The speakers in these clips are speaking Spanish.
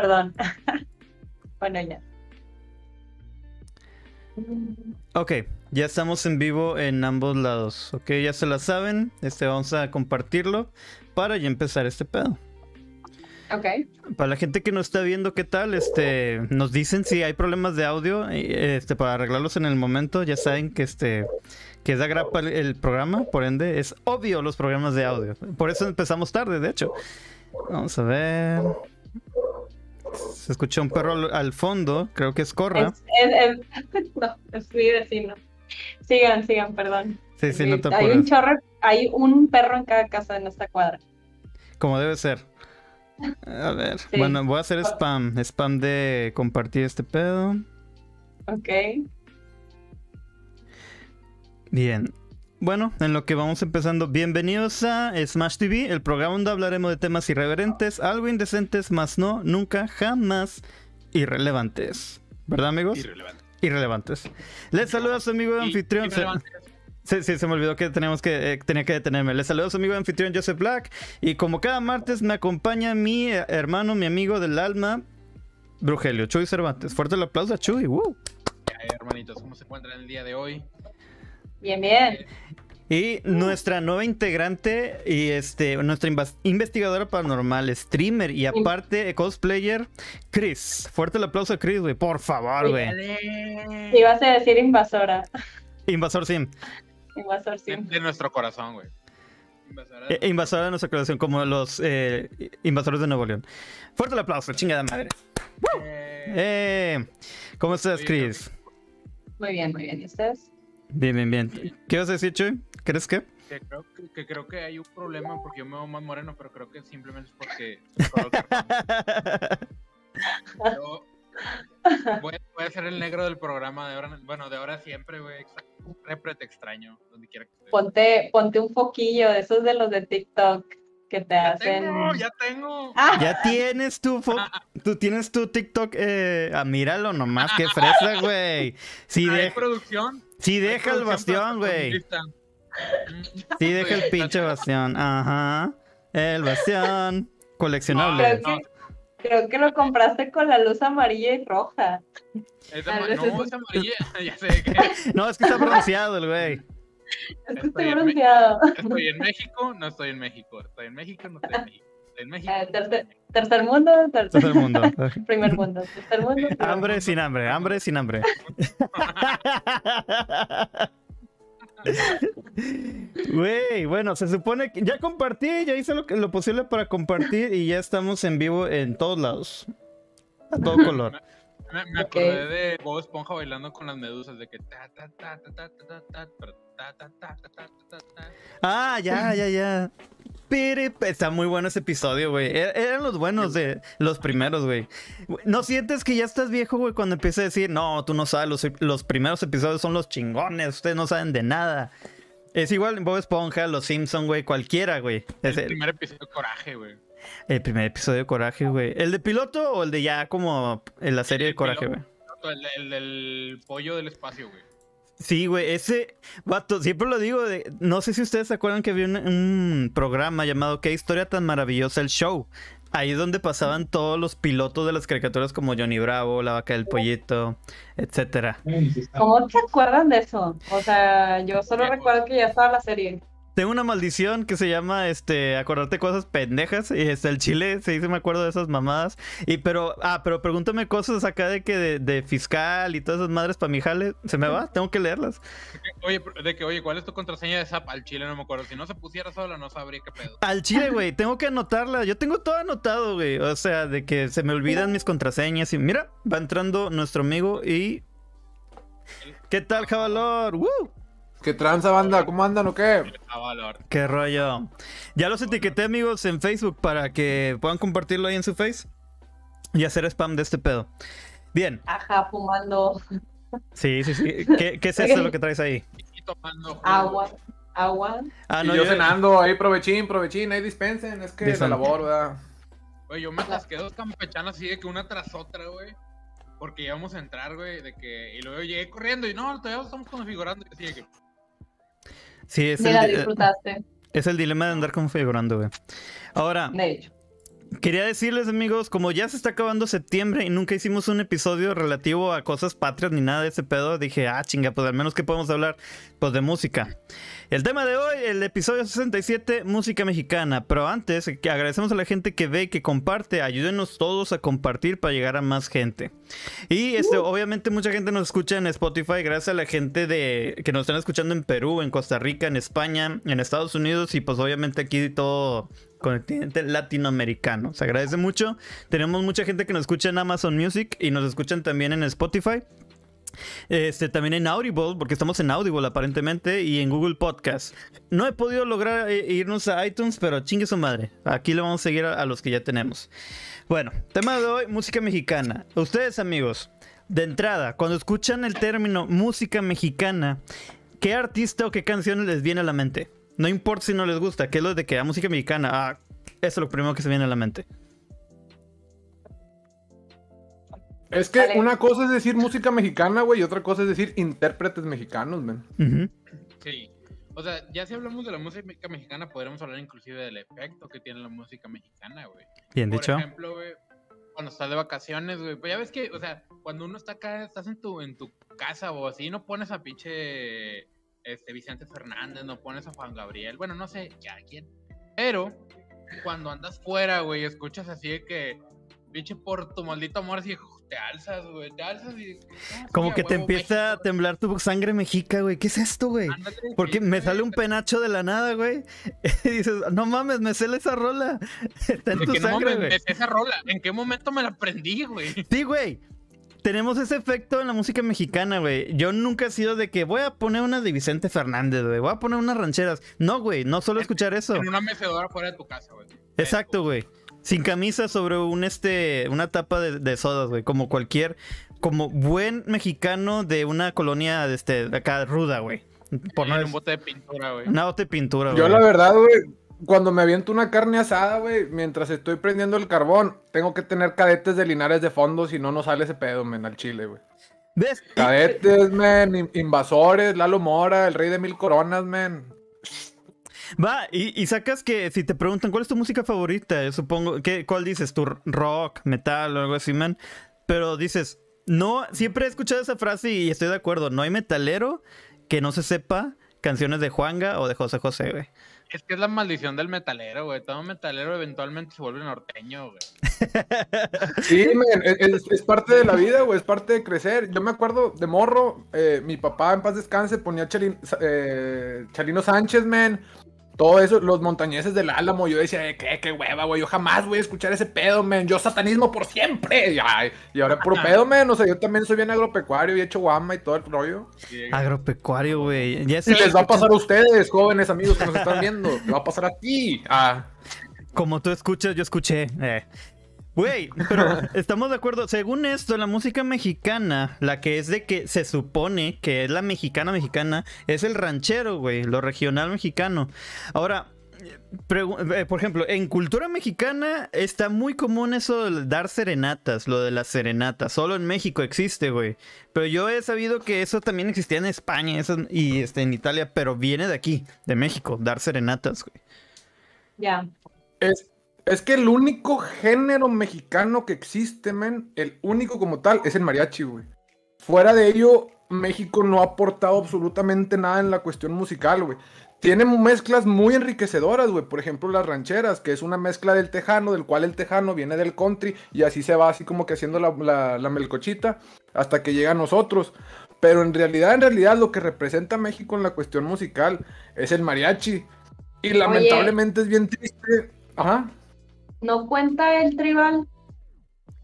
perdón. bueno, ya. Ok, ya estamos en vivo en ambos lados. Ok, ya se la saben. Este vamos a compartirlo para ya empezar este pedo. Ok. Para la gente que nos está viendo, ¿qué tal? Este, nos dicen si hay problemas de audio, este, para arreglarlos en el momento. Ya saben que este, que da grapa el, el programa, por ende es obvio los programas de audio. Por eso empezamos tarde, de hecho. Vamos a ver. Se escucha un perro al, fondo, creo que es Corra. Es, es- es- no, es mi vecino. Sigan, sigan, perdón. Sí, sí, no te hay un chorro, hay un perro en cada casa en esta cuadra. Como debe ser. A ver, Sí. bueno, voy a hacer spam. Spam de compartir este pedo. Ok. Bien. Bueno, en lo que vamos empezando, bienvenidos a Smash TV, el programa donde hablaremos de temas irreverentes, algo indecentes, más no, nunca, jamás irrelevantes. ¿Verdad, amigos? Irrelevante. Irrelevantes. Les saluda a su amigo y anfitrión. Sí, sí, se me olvidó que teníamos que eh, tenía que detenerme. Les saludo a su amigo anfitrión Joseph Black. Y como cada martes me acompaña mi eh, hermano, mi amigo del alma, Brugelio, Chuy Cervantes. Fuerte el aplauso a Chuy. ¡woo! Hermanitos, ¿cómo se encuentran el día de hoy? Bien, bien. Y nuestra nueva integrante y este nuestra investigadora paranormal, streamer y aparte cosplayer, Chris. Fuerte el aplauso a Chris, güey. Por favor, güey. Si vas a decir invasora. Invasor Sim. Invasor, sí. De, de nuestro corazón, güey. Invasora de- Eh, invasora de nuestra creación, como los eh, invasores de Nuevo León. Fuerte el aplauso, chingada madre. Eh, Eh, ¿Cómo estás, Chris? Muy bien, muy bien. ¿Y ustedes? Bien, bien, bien. ¿Qué vas a decir, Chuy? ¿Crees que? que, creo, que, que creo que hay un problema porque yo me veo más moreno, pero creo que simplemente es porque... Yo voy, voy a ser el negro del programa de ahora, en- bueno, de ahora siempre, güey. Siempre te extraño, donde quiera que estés. Ponte, ponte un foquillo de esos de los de TikTok que te Ya hacen. tengo, ya tengo. Ah, ya tienes tu fo- tú tienes tu TikTok, eh, ah, míralo nomás, qué fresa, güey. Sí, Hay de- producción. Sí deja el bastión, güey. Sí deja el pinche bastión. Ajá. El bastión. Coleccionable. creo, que, creo que lo compraste con la luz amarilla y roja. Es no, es- amarilla. ya sé que No, es que está pronunciado el güey. Es que Estoy estoy en estoy en México, no estoy en México. Estoy en México, no estoy en México. En México. Eh, tercer, mundo, tercer, mundo. primer mundo, tercer mundo. primer Hambre mundo. sin hambre, hambre sin hambre. Güey, bueno, se supone que ya compartí, ya hice lo, que- lo posible para compartir y ya estamos en vivo en todos lados. A todo color. Me, acordé de Bob Esponja bailando con las medusas, de que ta ta ta ta ta ta ta ta, ta ta ta ta ta ta ta. Ah, ya, ya, ya. Piri, Está muy bueno ese episodio, güey. Er- Eran los buenos de los primeros, güey. ¿No sientes que ya estás viejo, güey, cuando empieza a decir, no, tú no sabes, los, los primeros episodios son los chingones, ustedes no saben de nada? Es igual Bob Esponja, Los Simpson, güey, cualquiera, güey. El el, primer episodio de Coraje, güey. el primer episodio de Coraje, güey. ¿El de piloto o el de ya como en la serie de El Coraje, güey? El, el del pollo del espacio, güey. Sí, güey, ese vato, siempre lo digo, de, no sé si ustedes se acuerdan que había un, un programa llamado Qué historia tan maravillosa el show. Ahí es donde pasaban todos los pilotos de las caricaturas como Johnny Bravo, La vaca del pollito, etcétera. ¿Cómo se acuerdan de eso? O sea, yo solo Viejos. recuerdo que ya estaba la serie. Tengo una maldición que se llama este acordarte cosas pendejas y este el chile, sí, sí me acuerdo de esas mamadas. Y pero ah, pero pregúntame cosas acá de que de, de fiscal y todas esas madres para mi jale, se me va, tengo que leerlas. Oye, de que, oye, ¿cuál es tu contraseña de Zap? Al chile no me acuerdo. Si no se pusiera sola, no sabría qué pedo. Al chile, güey, tengo que anotarla. Yo tengo todo anotado, güey. O sea, de que se me olvidan mis contraseñas. Y mira, va entrando nuestro amigo y. ¿Qué tal, Javalor? ¡Woo! ¿Qué tranza, banda? ¿Cómo andan o qué? ¡Qué rollo! Ya los etiqueté, amigos, en Facebook para que puedan compartirlo ahí en su face y hacer spam de este pedo. Bien, Ajá, fumando sí, sí, sí. ¿Qué, qué es eso lo que traes ahí? Tomando agua. Agua. Ah, y yo yo- cenando, ahí provechín, provechín, ahí dispensen, es que es Dicen. la labor, ¿verdad? Güey, yo me atasqué dos campechanas así de que una tras otra, güey. Porque íbamos a entrar, güey, de que... Y luego llegué corriendo y no, todavía estamos configurando. Y así de que... Sí, es Ni la el, eh, disfrutaste, es el dilema de andar configurando, güey. Ahora, de hecho. quería decirles, amigos, como ya se está acabando septiembre y nunca hicimos un episodio relativo a cosas patrias ni nada de ese pedo, dije, ah, chinga, pues al menos que podemos hablar, pues de música. El tema de hoy, el episodio 67, música mexicana. Pero antes, que agradecemos a la gente que ve y que comparte. Ayúdenos todos a compartir para llegar a más gente. Y este, obviamente mucha gente nos escucha en Spotify gracias a la gente de que nos están escuchando en Perú, en Costa Rica, en España, en Estados Unidos y pues obviamente aquí todo continente latinoamericano. Se agradece mucho. Tenemos mucha gente que nos escucha en Amazon Music y nos escuchan también en Spotify. Este, también en Audible, porque estamos en Audible aparentemente, y en Google Podcast. No he podido lograr eh, irnos a iTunes, pero chingue su madre. Aquí le vamos a seguir a, los que ya tenemos. Bueno, tema de hoy, música mexicana. Ustedes, amigos, de entrada, cuando escuchan el término música mexicana, ¿qué artista o qué canción les viene a la mente? No importa si no les gusta, ¿qué es lo de que la música mexicana? Ah, eso es lo primero que se viene a la mente. Es que Vale. una cosa es decir música mexicana, güey, y otra cosa es decir intérpretes mexicanos, man. Ujú. Sí. O sea, ya si hablamos de la música mexicana, podríamos hablar inclusive del efecto que tiene la música mexicana, güey. Bien Por dicho. ejemplo, güey, cuando estás de vacaciones, güey, pues ya ves que, o sea, cuando uno está acá, estás en tu, en tu casa o así, no pones a pinche este, Vicente Fernández, no pones a Juan Gabriel, bueno, no sé, ya quién. Pero cuando andas fuera, güey, escuchas así de que, pinche por tu maldito amor, así te alzas, güey, te alzas y... "Ah, Como que te empieza a México", temblar tu sangre mexica, güey. ¿Qué es esto, güey? Porque me sale un penacho de la nada, güey. Y dices, no mames, me sale esa rola. Está en tu sangre, güey. esa rola, ¿en qué momento me la aprendí, güey? Sí, güey. Tenemos ese efecto en la música mexicana, güey. Yo nunca he sido de que voy a poner una de Vicente Fernández, güey. Voy a poner unas rancheras. No, güey, no solo escuchar eso. En una mecedora fuera de tu casa, güey. Exacto, güey. Sin camisa sobre un este una tapa de, de sodas, güey. Como cualquier, como buen mexicano de una colonia de este, de acá ruda, güey. Por Sí, no un bote de pintura, güey. una bote de pintura, güey. Yo la verdad, güey, cuando me aviento una carne asada, güey, mientras estoy prendiendo el carbón, tengo que tener cadetes de linares de fondo, si no, no sale ese pedo, men, al chile, güey. Cadetes, men, in- invasores, Lalo Mora, el rey de mil coronas, men. Va, y, y sacas que si te preguntan cuál es tu música favorita, yo supongo, ¿qué, ¿cuál dices? ¿Tu rock, metal o algo así, man? Pero dices, no, siempre he escuchado esa frase y estoy de acuerdo, no hay metalero que no se sepa canciones de Juanga o de José José, güey. Es que es la maldición del metalero, güey. Todo metalero eventualmente se vuelve norteño, güey. Sí, men, es, parte de la vida, güey, es parte de crecer. Yo me acuerdo de morro, eh, mi papá en paz descanse ponía Chalin- eh, Chalino Sánchez, men. Todo eso, los montañeses del Álamo, yo decía, eh, qué, qué hueva, güey, yo jamás voy a escuchar ese pedo, men, yo satanismo por siempre. Y, ay, y ahora puro pedo, men, o sea, yo también soy bien agropecuario y he hecho guama y todo el rollo. Agropecuario, güey. Ya Y les va a pasar a ustedes, jóvenes amigos que nos están viendo, le va a pasar a ti. Ah. Como tú escuchas, yo escuché. eh. Güey, pero estamos de acuerdo. Según esto, la música mexicana, la que es de que se supone que es la mexicana mexicana, es el ranchero, güey, lo regional mexicano. Ahora, eh, por ejemplo, en cultura mexicana está muy común eso de dar serenatas, lo de las serenatas. Solo en México existe, güey. Pero yo he sabido que eso también existía en España eso- y este, en Italia, pero viene de aquí, de México, dar serenatas, güey. Ya. Es, es que el único género mexicano que existe, men, el único como tal, es el mariachi, güey. Fuera de ello, México no ha aportado absolutamente nada en la cuestión musical, güey. Tiene mezclas muy enriquecedoras, güey. Por ejemplo, las rancheras, que es una mezcla del tejano, del cual el tejano viene del country, y así se va así como que haciendo la, la- la melcochita hasta que llega a nosotros. Pero en realidad, en realidad, lo que representa a México en la cuestión musical es el mariachi. Y lamentablemente es bien triste. Ajá. ¿No cuenta el tribal?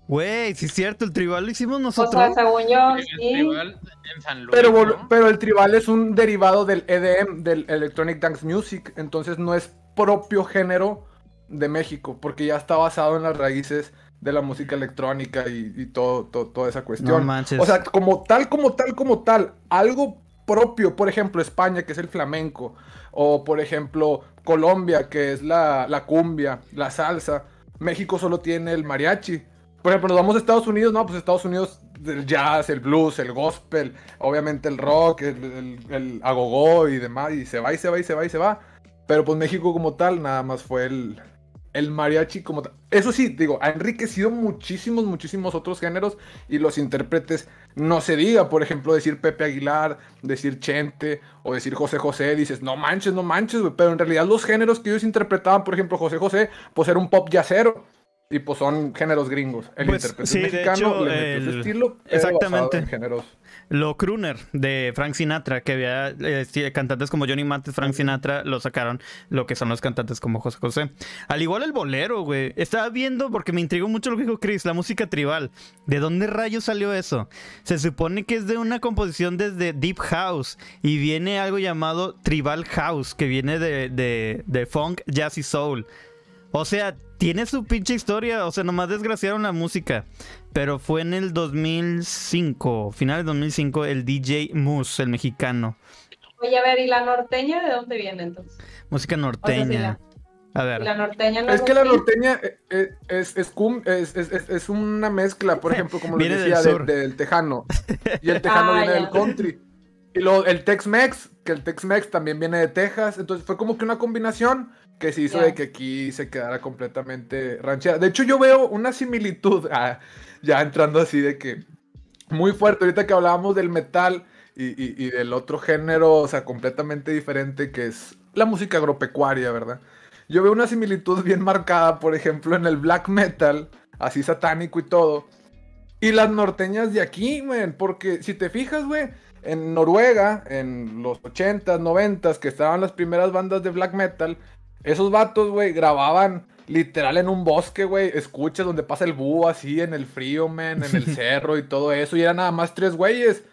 Güey, sí es cierto, el tribal lo hicimos O nosotros. sea, según yo, El sí. festival en San Luis, Pero, ¿no? pero el tribal es un derivado del EDM, del Electronic Dance Music, entonces no es propio género de México, porque ya está basado en las raíces de la música electrónica y, y todo, todo- toda esa cuestión. No manches. O sea, como tal, como tal, como tal, algo propio, por ejemplo, España, que es el flamenco, o por ejemplo, Colombia, que es la, la cumbia, la salsa, México solo tiene el mariachi. Por ejemplo, nos vamos a Estados Unidos, no, pues Estados Unidos, el jazz, el blues, el gospel, obviamente el rock, el, el, el agogó y demás, y se va y se va y se va y se va. Pero pues México como tal, nada más fue el, el mariachi como tal. Eso sí, digo, ha enriquecido muchísimos, muchísimos otros géneros y los intérpretes no se diga. Por ejemplo, decir Pepe Aguilar, decir Chente o decir José José, dices, no manches, no manches, güey. Pero en realidad los géneros que ellos interpretaban, por ejemplo, José José, pues era un pop yacero. Y pues son géneros gringos. El Pues, intérprete sí, de mexicano hecho, le metió el- estilo. pero Exactamente. basado en géneros. Lo crooner de Frank Sinatra, que había eh, cantantes como Johnny Mathis, Frank Sinatra, lo sacaron lo que son los cantantes como José José. Al igual el bolero, güey. Estaba viendo, porque me intrigó mucho lo que dijo Chris, la música tribal. ¿De dónde rayos salió eso? Se supone que es de una composición desde Deep House y viene algo llamado Tribal House, que viene de, de, de funk, jazz y soul. O sea, tiene su pinche historia. O sea, nomás desgraciaron la música. Pero fue en el 2005, finales de 2005, el DJ Moose, el mexicano. Oye, a ver, ¿y la norteña de dónde viene entonces? Música norteña. A ¿Y ver. La norteña no Es que la norteña eh, eh, es, es, es, es- es- es una mezcla, por ejemplo, como del decía, de- del tejano. Y el tejano Ah, viene ya. del country. Y luego el Tex-Mex, que el Tex-Mex también viene de Texas. Entonces fue como que una combinación que se hizo de que aquí se quedara completamente ranchera. De hecho, yo veo una similitud, ah, ya entrando así de que muy fuerte. Ahorita que hablábamos del metal y, y- y del otro género, o sea, completamente diferente, que es la música agropecuaria, ¿verdad? Yo veo una similitud bien marcada, por ejemplo, en el black metal, así satánico y todo. Y las norteñas de aquí, man, porque si te fijas, güey, en Noruega, en los 80s, 90s, que estaban las primeras bandas de black metal, esos vatos, güey, grababan literal en un bosque, güey, escuchas donde pasa el búho así en el frío, man, en el cerro y todo eso, y eran nada más tres güeyes.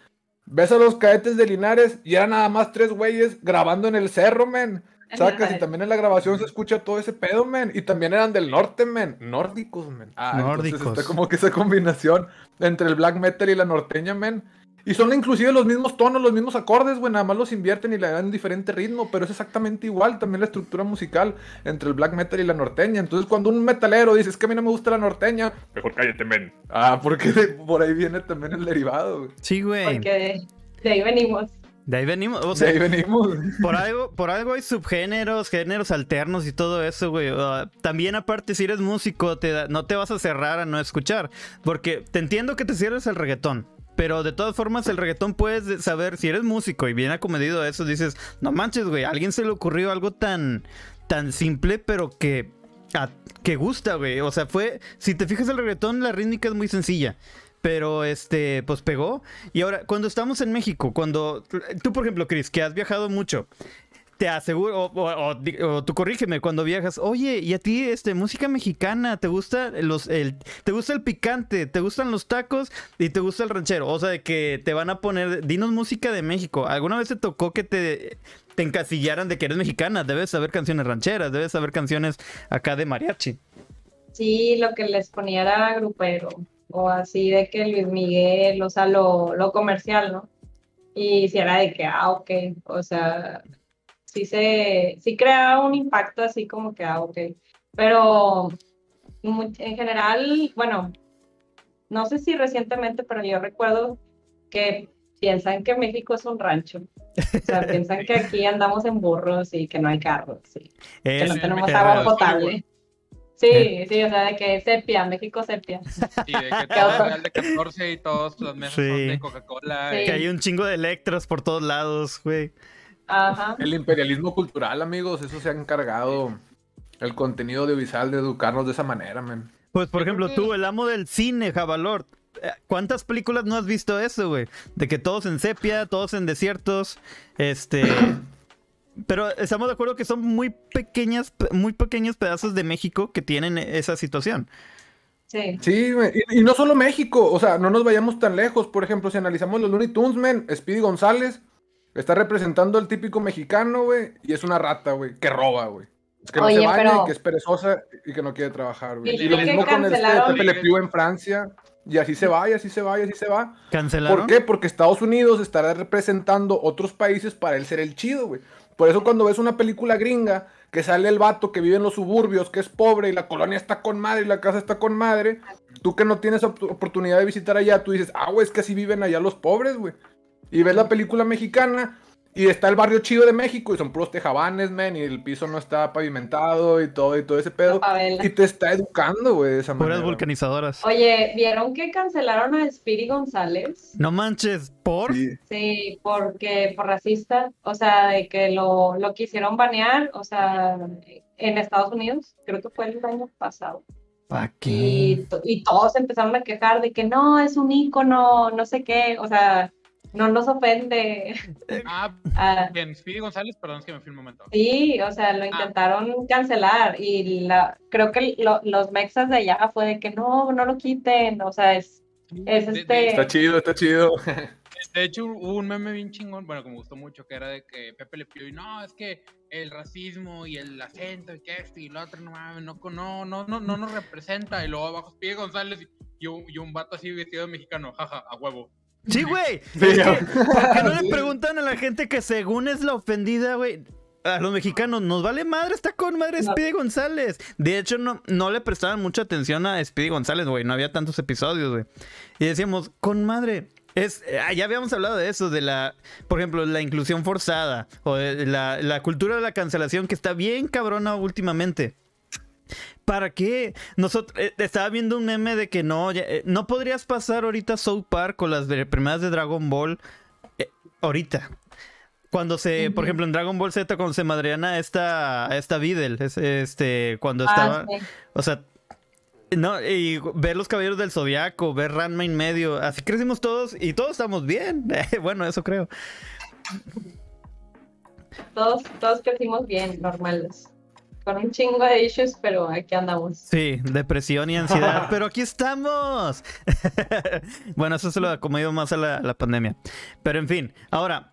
Ves a los cadetes de Linares y eran nada más tres güeyes grabando en el cerro, man. Sacas, y también en la grabación se escucha todo ese pedo, men. Y también eran del norte, men. Nórdicos, men. Ah, Nórdicos. entonces está como que esa combinación entre el black metal y la norteña, men. Y son inclusive los mismos tonos, los mismos acordes, güey. Nada más los invierten y le dan un diferente ritmo. Pero es exactamente igual también la estructura musical entre el black metal y la norteña. Entonces cuando un metalero dice, es que a mí no me gusta la norteña. Mejor cállate, men. Ah, porque de- por ahí viene también el derivado, güey. Sí, güey. Porque de, de ahí venimos. De ahí venimos. O De sea, ahí venimos. por algo, por algo hay subgéneros, géneros alternos y todo eso, güey. Ah, también aparte, si eres músico, te da- no te vas a cerrar a no escuchar. Porque te entiendo que te cierres el reggaetón. Pero de todas formas, el reggaetón puedes saber, si eres músico y bien acomedido a eso, dices, no manches, güey, a alguien se le ocurrió algo tan, tan simple, pero que, que gusta, güey. O sea, fue, si te fijas el reggaetón, la rítmica es muy sencilla. Pero este, pues pegó. Y ahora, cuando estamos en México, cuando tú, por ejemplo, Chris, que has viajado mucho, te aseguro, o, tú corrígeme cuando viajas, oye, y a ti, este, música mexicana, ¿te gusta los, el, te gusta el picante, te gustan los tacos y te gusta el ranchero? O sea, de que te van a poner, dinos música de México. ¿Alguna vez te tocó que te, te encasillaran de que eres mexicana? Debes saber canciones rancheras, debes saber canciones acá de mariachi. Sí, lo que les ponía era grupero, o así de que Luis Miguel, o sea, lo, lo comercial, ¿no? Y si era de que, ah, ok, o sea, sí se, sí crea un impacto así como que, ah, ok, pero en general, bueno, no sé si recientemente, pero yo recuerdo que piensan que México es un rancho, o sea, piensan que aquí andamos en burros y que no hay carros, sí que no Sí, tenemos agua potable. Sí, Eh. sí, o sea, de que sepia, México sepia. Y de que todo es real de 14 y todos las mesas son Sí. de Coca-Cola. Sí. y- que hay un chingo de electros por todos lados, güey. Ajá. El imperialismo cultural, amigos, eso se ha encargado el contenido audiovisual de educarnos de esa manera, man. Pues, por ejemplo, tú, el amo del cine, Javalor. eh, ¿Cuántas películas no has visto eso, güey? De que todos en sepia, todos en desiertos. Este. Pero estamos de acuerdo que son muy pequeñas, muy pequeños pedazos de México que tienen esa situación. Sí. Sí, güey, y, y no solo México, o sea, no nos vayamos tan lejos. Por ejemplo, si analizamos los Looney Tunes, man, Speedy González está representando al típico mexicano, güey, y es una rata, güey, que roba, güey. Es que no Oye, se baña pero- y que es perezosa y que no quiere trabajar, güey. Y lo mismo con este Pepe Le Pew en Francia, y así se va, y así se va, y así se va. ¿Cancelaron? ¿Por qué? Porque Estados Unidos estará representando otros países para él ser el chido, güey. Por eso cuando ves una película gringa que sale el vato que vive en los suburbios, que es pobre y la colonia está con madre y la casa está con madre, tú que no tienes op- oportunidad de visitar allá, tú dices, ah, güey, es que así viven allá los pobres, güey. Y ves la película mexicana Y está el barrio chido de México y son puros tejabanes, men, y el piso no está pavimentado y todo y todo ese pedo. Y te está educando, güey, de esa Puras manera. vulcanizadoras. Oye, ¿vieron que cancelaron a Spiri González? No manches, ¿por? Sí. Sí, porque por racista, o sea, de que lo, lo quisieron banear, o sea, en Estados Unidos, creo que fue el año pasado. ¿Para Y, y todos empezaron a quejar de que no, es un ícono, no sé qué, o sea, no nos ofende. Ah, Ah, bien, Speedy González, perdón, es que me fui un momento. sí, o sea, lo intentaron cancelar y la, creo que lo- los mexas de allá fue de que no, no lo quiten, o sea, es, es De- de- este... Está chido, está chido. De hecho, hubo un meme bien chingón, bueno, que me gustó mucho, que era de que Pepe le pidió, y no, es que el racismo y el acento y que esto y lo otro, no mames, no, no, no, no, no nos representa. Y luego abajo pide González y, y un, y un vato así vestido de mexicano, jaja, a huevo. Sí, güey. Es que. ¿Por qué no le preguntan a la gente que según es la ofendida, güey? A los mexicanos, nos vale madre, está con madre No. Speedy González. De hecho, no, no le prestaban mucha atención a Speedy González, güey. No había tantos episodios, güey. Y decíamos, con madre. Es, eh, ya habíamos hablado de eso, de la, por ejemplo, la inclusión forzada o de la, la cultura de la cancelación que está bien cabrona últimamente. ¿Para qué? Nosotros eh, estaba viendo un meme de que no, ya, eh, no podrías pasar ahorita South Park con las de- primeras de Dragon Ball eh, ahorita. Cuando se, por ejemplo, en Dragon Ball Z cuando se madreana esta esta Videl, es- este cuando Ah, estaba, sí. o sea, no, y ver los caballeros del zodiaco, ver Ranma en medio, así crecimos todos y todos estamos bien. bueno, eso creo. Todos, todos crecimos bien, normales. Con un chingo de issues, pero aquí andamos. Sí, depresión y ansiedad, pero aquí estamos. bueno, eso se lo ha comido más a la, la pandemia. Pero en fin, ahora,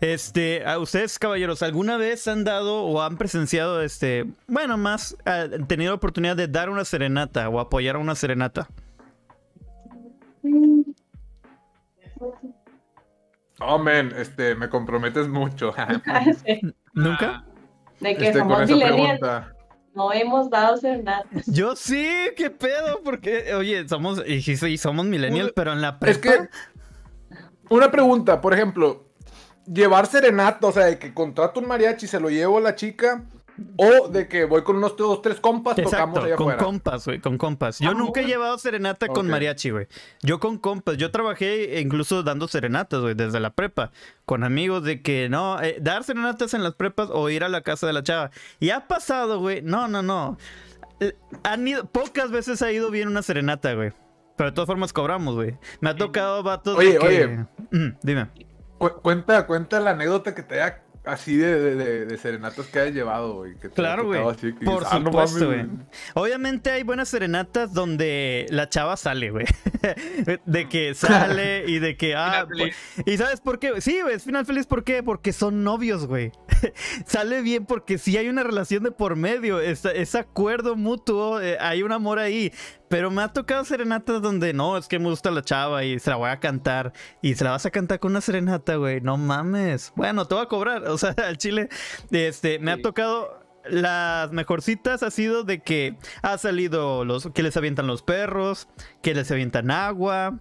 este, a ustedes, caballeros, ¿alguna vez han dado o han presenciado, este, bueno, más, ah, han tenido oportunidad de dar una serenata o apoyar a una serenata? Oh, man, este, me comprometes mucho. ¿Nunca? De que Este, somos millennials, no hemos dado serenatas. Yo sí, qué pedo, porque, oye, somos, y sí, sí, somos millennials, pero en la prepa. Es que, una pregunta, por ejemplo, llevar serenata, o sea, de que contrato un mariachi, se lo llevo a la chica, o de que voy con unos dos, tres compas, tocamos Exacto, allá con afuera. compas, güey, con compas. Yo Ah, nunca he llevado serenata con mariachi, güey. Yo con compas. Yo trabajé incluso dando serenatas, güey, desde la prepa. Con amigos de que, no, eh, dar serenatas en las prepas o ir a la casa de la chava. Y ha pasado, güey. No, no, no. Eh, Han ido, pocas veces ha ido bien una serenata, güey. Pero de todas formas cobramos, güey. Me ha tocado vatos Oye, de que... oye. Mm, dime. Cu- cuenta, cuenta la anécdota que te haya así de, de, de- de serenatas que hayas llevado, güey. Claro, güey. Por dices, "Ah, supuesto, güey. mames". Obviamente hay buenas serenatas donde la chava sale, güey. de que sale y de que. Ah, Final feliz. ¿Y sabes por qué? Sí, güey, es final feliz. ¿Por qué? Porque son novios, güey. sale bien porque sí hay una relación de por medio. Es, es acuerdo mutuo. eh, hay un amor ahí. Pero me ha tocado serenatas donde no, es que me gusta la chava y se la voy a cantar. Y se la vas a cantar con una serenata, güey. No mames. Bueno, te voy a cobrar. O sea, al chile. Este, me ha tocado. Las mejorcitas ha sido de que ha salido los que les avientan los perros, que les avientan agua,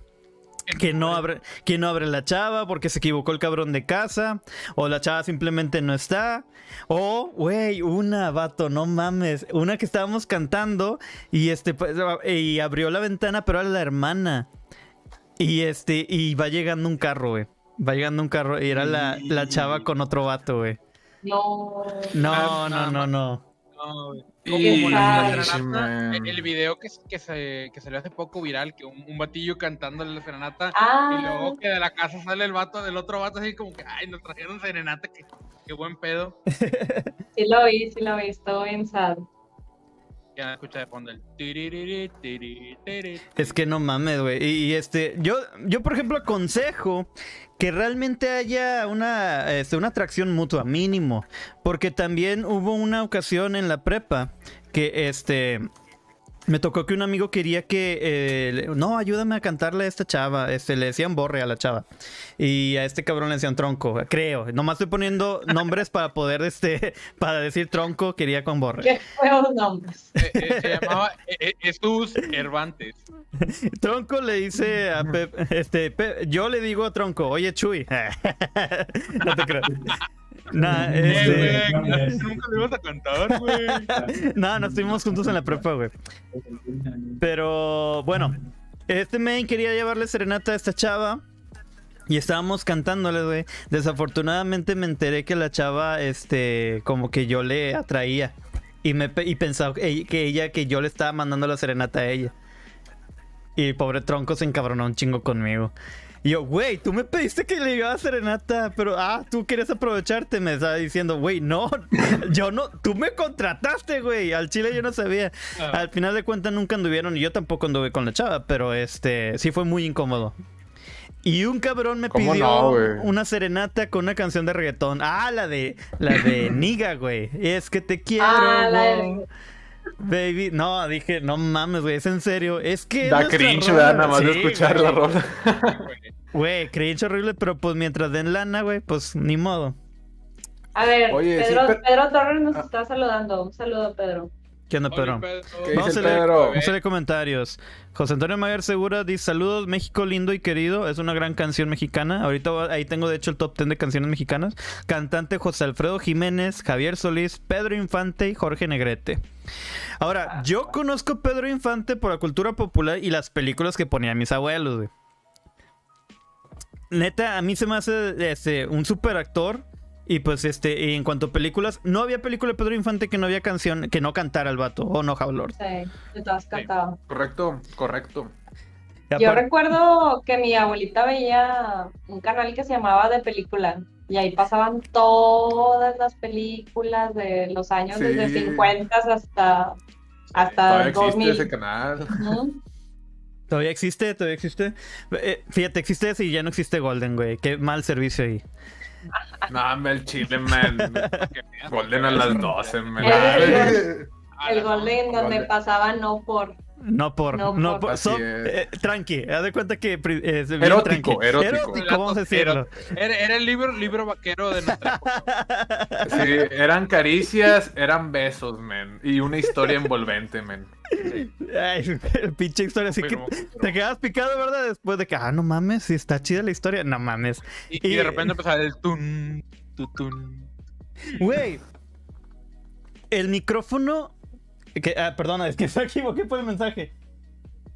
que no abre, que no abre la chava porque se equivocó el cabrón de casa, o la chava simplemente no está, o güey, una vato, no mames, una que estábamos cantando y este pues, y abrió la ventana, pero era la hermana. Y este y va llegando un carro, güey. Va llegando un carro y era la, la chava con otro vato, güey. No. No, Ah, no, no, no. No. Y- el, video que, que, se, que salió hace poco viral, que un, un batillo cantándole la serenata, y Ah, luego que de la casa sale el vato del otro vato así como que, ay, nos trajeron serenata, que, qué buen pedo. sí lo vi, sí lo vi, estuvo bien sad. Escucha de fondo el Es que no mames, güey. Y, y, este, yo, yo por ejemplo aconsejo que realmente haya una, este, una atracción mutua, mínimo. Porque también hubo una ocasión en la prepa que este. Me tocó que un amigo quería que. eh, le- no, ayúdame a cantarle a esta chava. Este, le decían borre a la chava. Y a este cabrón le decían tronco, creo. Nomás estoy poniendo nombres para poder, este, para decir tronco, quería con borre. Qué feos nombres. Eh, eh, se llamaba eh, eh, Jesús Hervantes. Tronco le dice a Pep, este, Pe- yo le digo a Tronco, oye Chuy. no te creo. Nah, Eh, este, güey, nunca lo ibas a cantar, güey. no, no estuvimos juntos en la prepa, güey. Pero bueno, este main quería llevarle serenata a esta chava. Y estábamos cantándole, güey. Desafortunadamente me enteré que la chava, este, como que yo le atraía. Y, me, y pensaba que que ella, que yo le estaba mandando la serenata a ella. Y pobre tronco se encabronó un chingo conmigo. Y yo, güey, tú me pediste que le llevara serenata, pero, ah, tú quieres aprovecharte, me estaba diciendo, güey, no, yo no, tú me contrataste, güey, al chile yo no sabía. Ah. Al final de cuentas nunca anduvieron y yo tampoco anduve con la chava, pero este, sí fue muy incómodo. Y un cabrón me ¿Cómo pidió no, una serenata con una canción de reggaetón. Ah, la de, la de Niga, güey. Es que te quiero, Ah, la de- güey. Baby, no, dije, no mames, güey, es en serio. Es que. Da cringe, rola- ¿verdad? Nada más de escuchar güey. la rola. güey. Cringe horrible, pero pues mientras den lana, güey, pues ni modo. A ver, Oye, sí, Pedro, pero- Pedro Torres nos Ah. está saludando. Un saludo, Pedro. ¿Qué onda, Oye, Pedro? Pedro. ¿Qué Vamos dice a el leer, Pedro? vamos a leer comentarios. José Antonio Maguer Segura dice: Saludos, México lindo y querido. Es una gran canción mexicana. Ahorita ahí tengo, de hecho, el top 10 de canciones mexicanas. Cantante José Alfredo Jiménez, Javier Solís, Pedro Infante y Jorge Negrete. Ahora, yo conozco Pedro Infante por la cultura popular y las películas que ponían mis abuelos. Neta, a mí se me hace este, un super actor. Y pues, este, y en cuanto a películas, no había película de Pedro Infante que no había canción, que no cantara el vato, o no, Jaulor. Sí, te has cantado. Correcto, correcto. Yo recuerdo que mi abuelita veía un canal que se llamaba De Película. Y ahí pasaban todas las películas de los años Sí. desde 50 hasta, hasta Todavía existe 2000. ese canal. Todavía existe, todavía existe. Eh, fíjate, existe ese y ya no existe Golden, güey. Qué mal servicio ahí. No, hombre, el chile, man. Golden a las 12, man. El- El las Golden donde Golden. pasaba no por. No por, no, No por. eh, tranqui, haz de cuenta que bien Erótico, tranqui. erótico. vamos a decirlo. Era, era el libro, libro vaquero de nuestra época. Sí, eran caricias, eran besos, man. Y una historia envolvente, man. Ay, pinche historia. Así que Pero- te quedas picado, ¿verdad? Después de que, ah, no mames, si está chida la historia. No mames. Y, y de repente empezaba el tun, tutun. Güey. El micrófono. Que, ah, perdona, es que me equivoqué por el mensaje.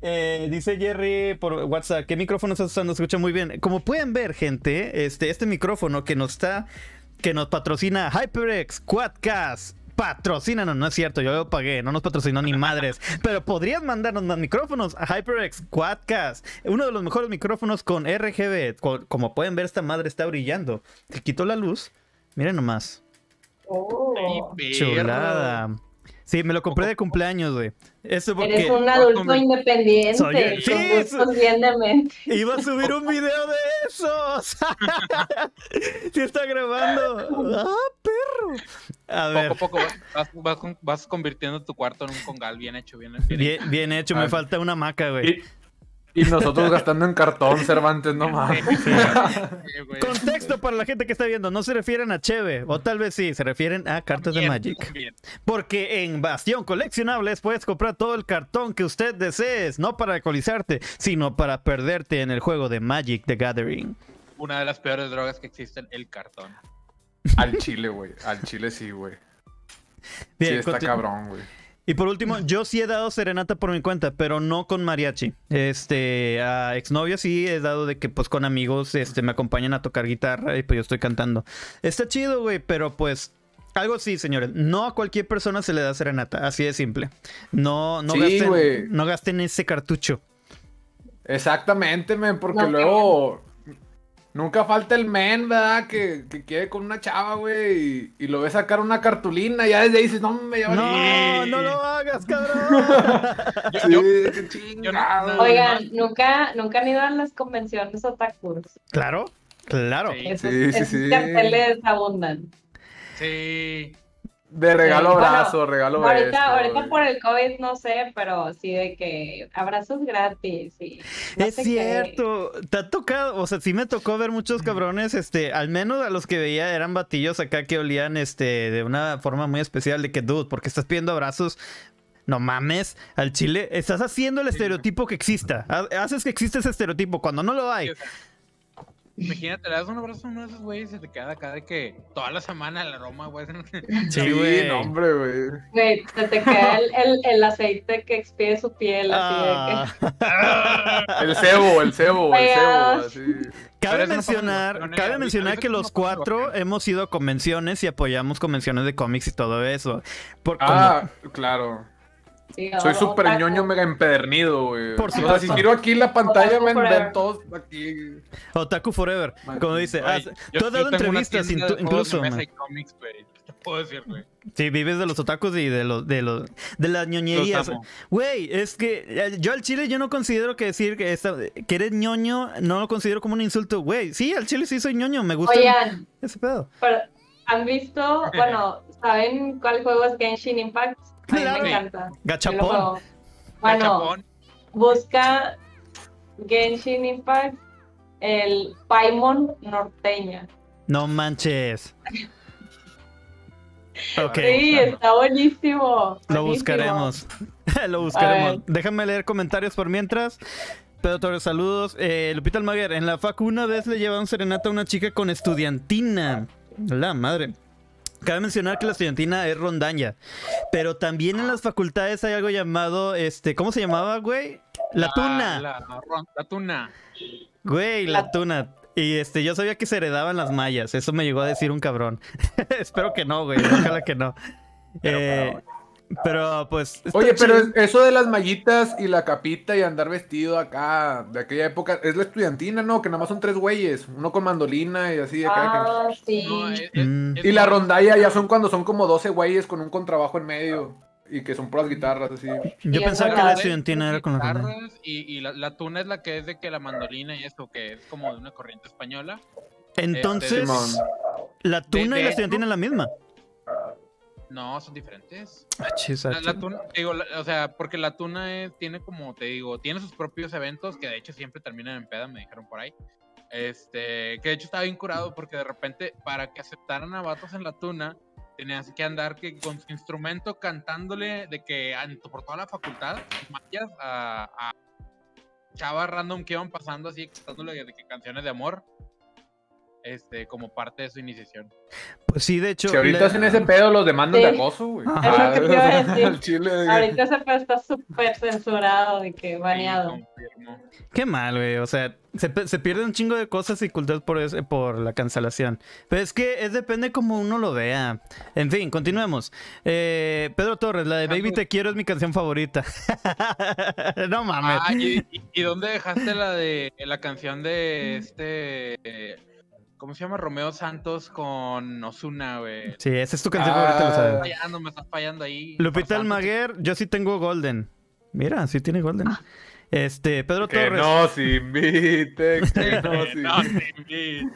Eh, dice Jerry por WhatsApp, ¿qué micrófono estás usando? Se escucha muy bien. Como pueden ver, gente, este, este micrófono que nos está, que nos patrocina HyperX Quadcast. Patrocina, no, no es cierto, yo lo pagué, no nos patrocinó ni madres. Pero podrías mandarnos más micrófonos a HyperX Quadcast. Uno de los mejores micrófonos con RGB. Co- Como pueden ver, esta madre está brillando. Le quito la luz. Miren nomás. Oh. Chulada. Sí, me lo compré de cumpleaños, güey. Eso porque eres un adulto independiente. Soy- sí, gustos bien de mente. iba a subir un video de esos. sí está grabando. Ah, perro. A ver, Poco a poco vas, vas, con- vas convirtiendo tu cuarto en un congal bien hecho, bien, hecho. bien, bien hecho, me falta una maca, güey. Y, nosotros gastando en cartón, Cervantes, no güey. Contexto para la gente que está viendo, no se refieren a Cheve, o tal vez sí, se refieren a cartas de Magic. bien. Porque en Bastión Coleccionables puedes comprar todo el cartón que usted desees, no para alcoholizarte, sino para perderte en el juego de Magic the Gathering. Una de las peores drogas que existen, el cartón. Al chile, güey. Al chile sí, güey. Sí, Bien, está cabrón, güey. Y por último, yo sí he dado serenata por mi cuenta, pero no con mariachi. Este, a exnovios sí he dado de que pues con amigos este me acompañan a tocar guitarra y pues yo estoy cantando. Está chido, güey, pero pues algo sí, señores, no a cualquier persona se le da serenata, así de simple. No no Sí, gasten güey. no gasten ese cartucho. Exactamente, men, porque No, luego nunca falta el men, ¿verdad? Que, que quiere con una chava, güey, y, y lo ve sacar una cartulina, y ya desde ahí dices, no, me lleva No, no lo hagas, cabrón. Sí, yo- no- Oigan, nunca, nunca han ido a las convenciones otakus. claro, claro. Sí. Esos, sí, esos sí. carteles abundan. sí. De regalo Sí, bueno, abrazo, regalo. Ahorita, ahorita por el COVID no sé, pero sí de que abrazos gratis y no es qué. cierto, te ha tocado, o sea, sí me tocó ver muchos cabrones, este, al menos a los que veía eran batillos acá que olían, este, de una forma muy especial de que, dude, porque estás pidiendo abrazos, no mames, al chile, estás haciendo el estereotipo que exista, ha- haces que exista ese estereotipo cuando no lo hay. Sí, o sea, Imagínate, le das un abrazo a uno de esos güeyes y se te queda acá de que toda la semana el aroma, güey. Sí, Sí, güey. no, hombre, güey. Güey, se te queda el, el, el aceite que expide su piel, así de que. Ah. El cebo, el cebo, el cebo, Feas. así. Cabe no mencionar, cabe mencionar que los cuatro hemos ido a convenciones y apoyamos convenciones de cómics y todo eso. Por, Ah, claro. Sí, Soy o- súper ñoño mega empedernido, güey. Por O sea, si supuesto. giro aquí la pantalla, Otaku me forever. ven todos aquí. como Otaku Forever, como dice. Güey, has- yo- tú has dado entrevistas de de incluso. ¿Qué te puedo decir, güey? Sí, vives de los otakus y de los de los de las ñoñerías. Güey, es que eh, yo al chile yo no considero que decir que, esta- que eres ñoño no lo considero como un insulto. Güey, sí, al chile sí soy ñoño, me gusta Oigan, ese pedo. pero ¿han visto? Bueno, ¿saben cuál juego es Genshin Impact? Claro. me encanta. Gachapón. Bueno, Gachapón. busca Genshin Impact, el Paimon norteña. No manches. Ok. Sí, está buenísimo. Lo buscaremos. Lo buscaremos. Déjame leer comentarios por mientras. Pedro Torres, saludos. Eh, Lupita Almaguer, en la facu una vez le llevaron serenata a una chica con estudiantina. La madre. Cabe mencionar que la estudiantina es rondaña. Pero también en las facultades hay algo llamado, este, ¿cómo se llamaba, güey? La tuna. La, la ron- la tuna. Güey, la tuna. Y este, yo sabía que se heredaban las mallas. Eso me llegó a decir un cabrón. Espero que no, güey. Ojalá que no. Eh, pero pues. está Oye, pero chido. eso de las mallitas y la capita y andar vestido acá de aquella época, es la estudiantina, ¿no? Que nada más son tres güeyes, uno con mandolina y así de acá. Ah, sí. No, es- es- Mm. es Y la rondalla ya son cuando son como 12 güeyes con un contrabajo en medio y que son puras guitarras así. Yo pensaba que la estudiantina era con la ronda. guitarras y, y la, la tuna es la que es de que la mandolina y esto, que es como de una corriente española. Entonces, Simón. la tuna de- y la estudiantina es la misma. No, son diferentes. Ah, chis, La, tuna, digo, la- o sea, porque la tuna es- tiene como, te digo, tiene sus propios eventos que de hecho siempre terminan en peda, me dijeron por ahí. Este, que de hecho estaba bien curado porque de repente para que aceptaran a vatos en la tuna, tenías que andar que con su instrumento cantándole de que por toda la facultad, mayas a, a chavas random que iban pasando así, cantándole de que canciones de amor. Este, como parte de su iniciación. Pues sí, de hecho. Si ahorita le- hacen ese pedo, los demandan de Sí. acoso, güey. Ajá. Es lo que te iba a decir. Al chile. Ahorita ese pedo está súper censurado de que baneado. Qué mal, güey. O sea, se, pierden un chingo de cosas y culturas por, ese- por la cancelación. Pero es que es depende como uno lo vea. En fin, continuemos. Eh, Pedro Torres, la de Baby Te Quiero es mi canción favorita. no mames. Ah, ¿y, y- y dónde dejaste la de la canción de este eh, ¿cómo se llama? Romeo Santos con Osuna, güey. Sí, esa es tu canción Ah. favorita, lo Estás sabes. fallando, me estás fallando ahí. Lupita. Almaguer, yo sí tengo Golden. Mira, sí tiene Golden. Este, Pedro Que Torres. no se invite, que no Eh, se no, invite. sí, sí.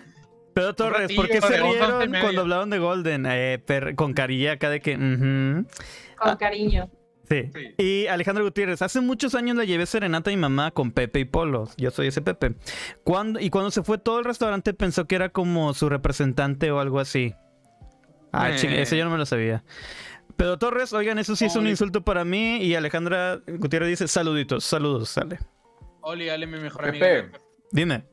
Pedro Torres, ¿por qué se rieron cuando hablaban de Golden? Eh, per- con carilla acá de que. Con cariño. Sí. Sí. Y Alejandro Gutiérrez, hace muchos años le llevé serenata a mi mamá con Pepe y Polo. Yo soy ese Pepe. Cuando, y cuando se fue todo el restaurante pensó que era como su representante o algo así. Ah, Eh. eso yo no me lo sabía. Pedro Torres, oigan, eso sí es un insulto para mí. Y Alejandra Gutiérrez dice, saluditos, saludos, sale. Oli, Ale, mi mejor Pepe. amiga. Dime,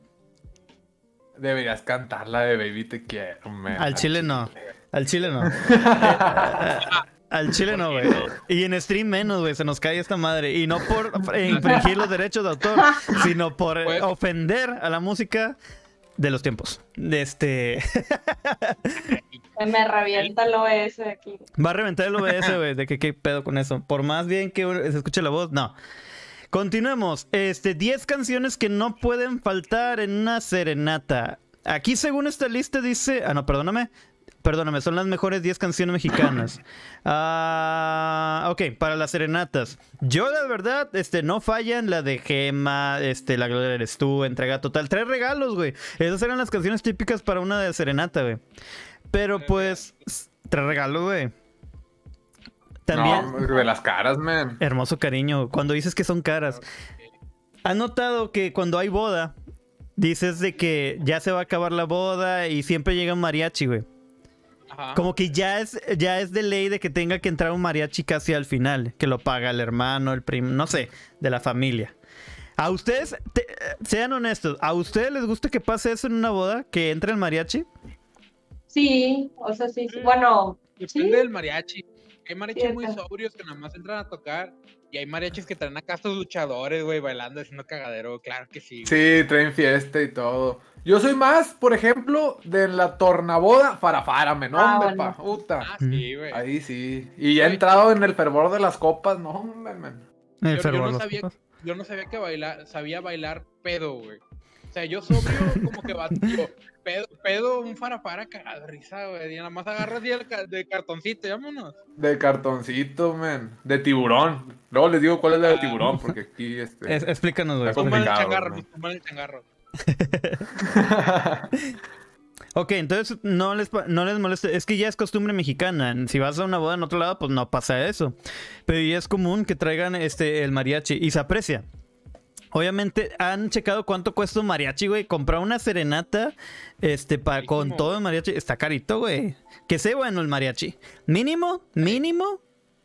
Deberías cantar la de Baby Te Quiero, man. al chile no. Al chile no. Al chile no, güey. Y en stream menos, güey. Se nos cae esta madre. Y no por infringir los derechos de autor, sino por eh, Pues- ofender a la música de los tiempos. De este. Se me revienta el OS aquí. Va a reventar el OBS, güey. De que qué pedo con eso. Por más bien que se escuche la voz, no. Continuemos. Este, 10 canciones que no pueden faltar en una serenata. Aquí, según esta lista, dice. Ah, no, perdóname. Perdóname, son las mejores 10 canciones mexicanas. Ah, ok, para las serenatas. Yo, la verdad, este, no fallan la de Gema, este, La Gloria eres tú, Entrega Total. Tres regalos, güey. Esas eran las canciones típicas para una de serenata, güey. Pero pues, tres regalos, güey. También, No, de las caras, man. hermoso cariño, cuando dices que son caras. ¿Has notado que cuando hay boda, dices de que ya se va a acabar la boda y siempre llega un mariachi, güey? Ajá. Como que ya es, ya es de ley de que tenga que entrar un mariachi casi al final, que lo paga el hermano, el primo, no sé, de la familia. A ustedes, te- sean honestos, ¿a ustedes les gusta que pase eso en una boda? ¿Que entre el mariachi? Sí, o sea, sí, sí. Bueno, Depende sí. del mariachi. Hay mariachis muy sobrios que nada más entran a tocar. Y hay mariachis que traen acá a estos luchadores, güey, bailando, haciendo cagadero. Claro que sí. Sí, traen fiesta y todo. Yo soy más, por ejemplo, de la tornaboda farafara, men. Ah, Hombre, bueno. pa, puta. Ah, sí, güey. Ahí sí. Y ya he entrado en el fervor de las copas, no, hombre, men. El Yo- no sabía-. Yo no sabía que bailar, sabía bailar pedo, güey. O sea, yo sobrio, como que va, pedo, pedo, un farafara cagado de risa, güey. Y nada más agarras y el ca- de cartoncito, vámonos. De cartoncito, men. De tiburón. Luego les digo cuál es la de Ah. tiburón, porque aquí este. Es- explícanos, güey. Está Tumban el changarro, tumban el changarro. Ok, entonces no les, no les molesta. Es que ya es costumbre mexicana. Si vas a una boda en otro lado, pues no pasa eso. Pero ya es común que traigan este el mariachi y se aprecia. Obviamente, ¿han checado cuánto cuesta un mariachi, güey? Comprar una serenata este, pa- con todo el mariachi. Está carito, güey. Que sea bueno el mariachi. Mínimo, mínimo,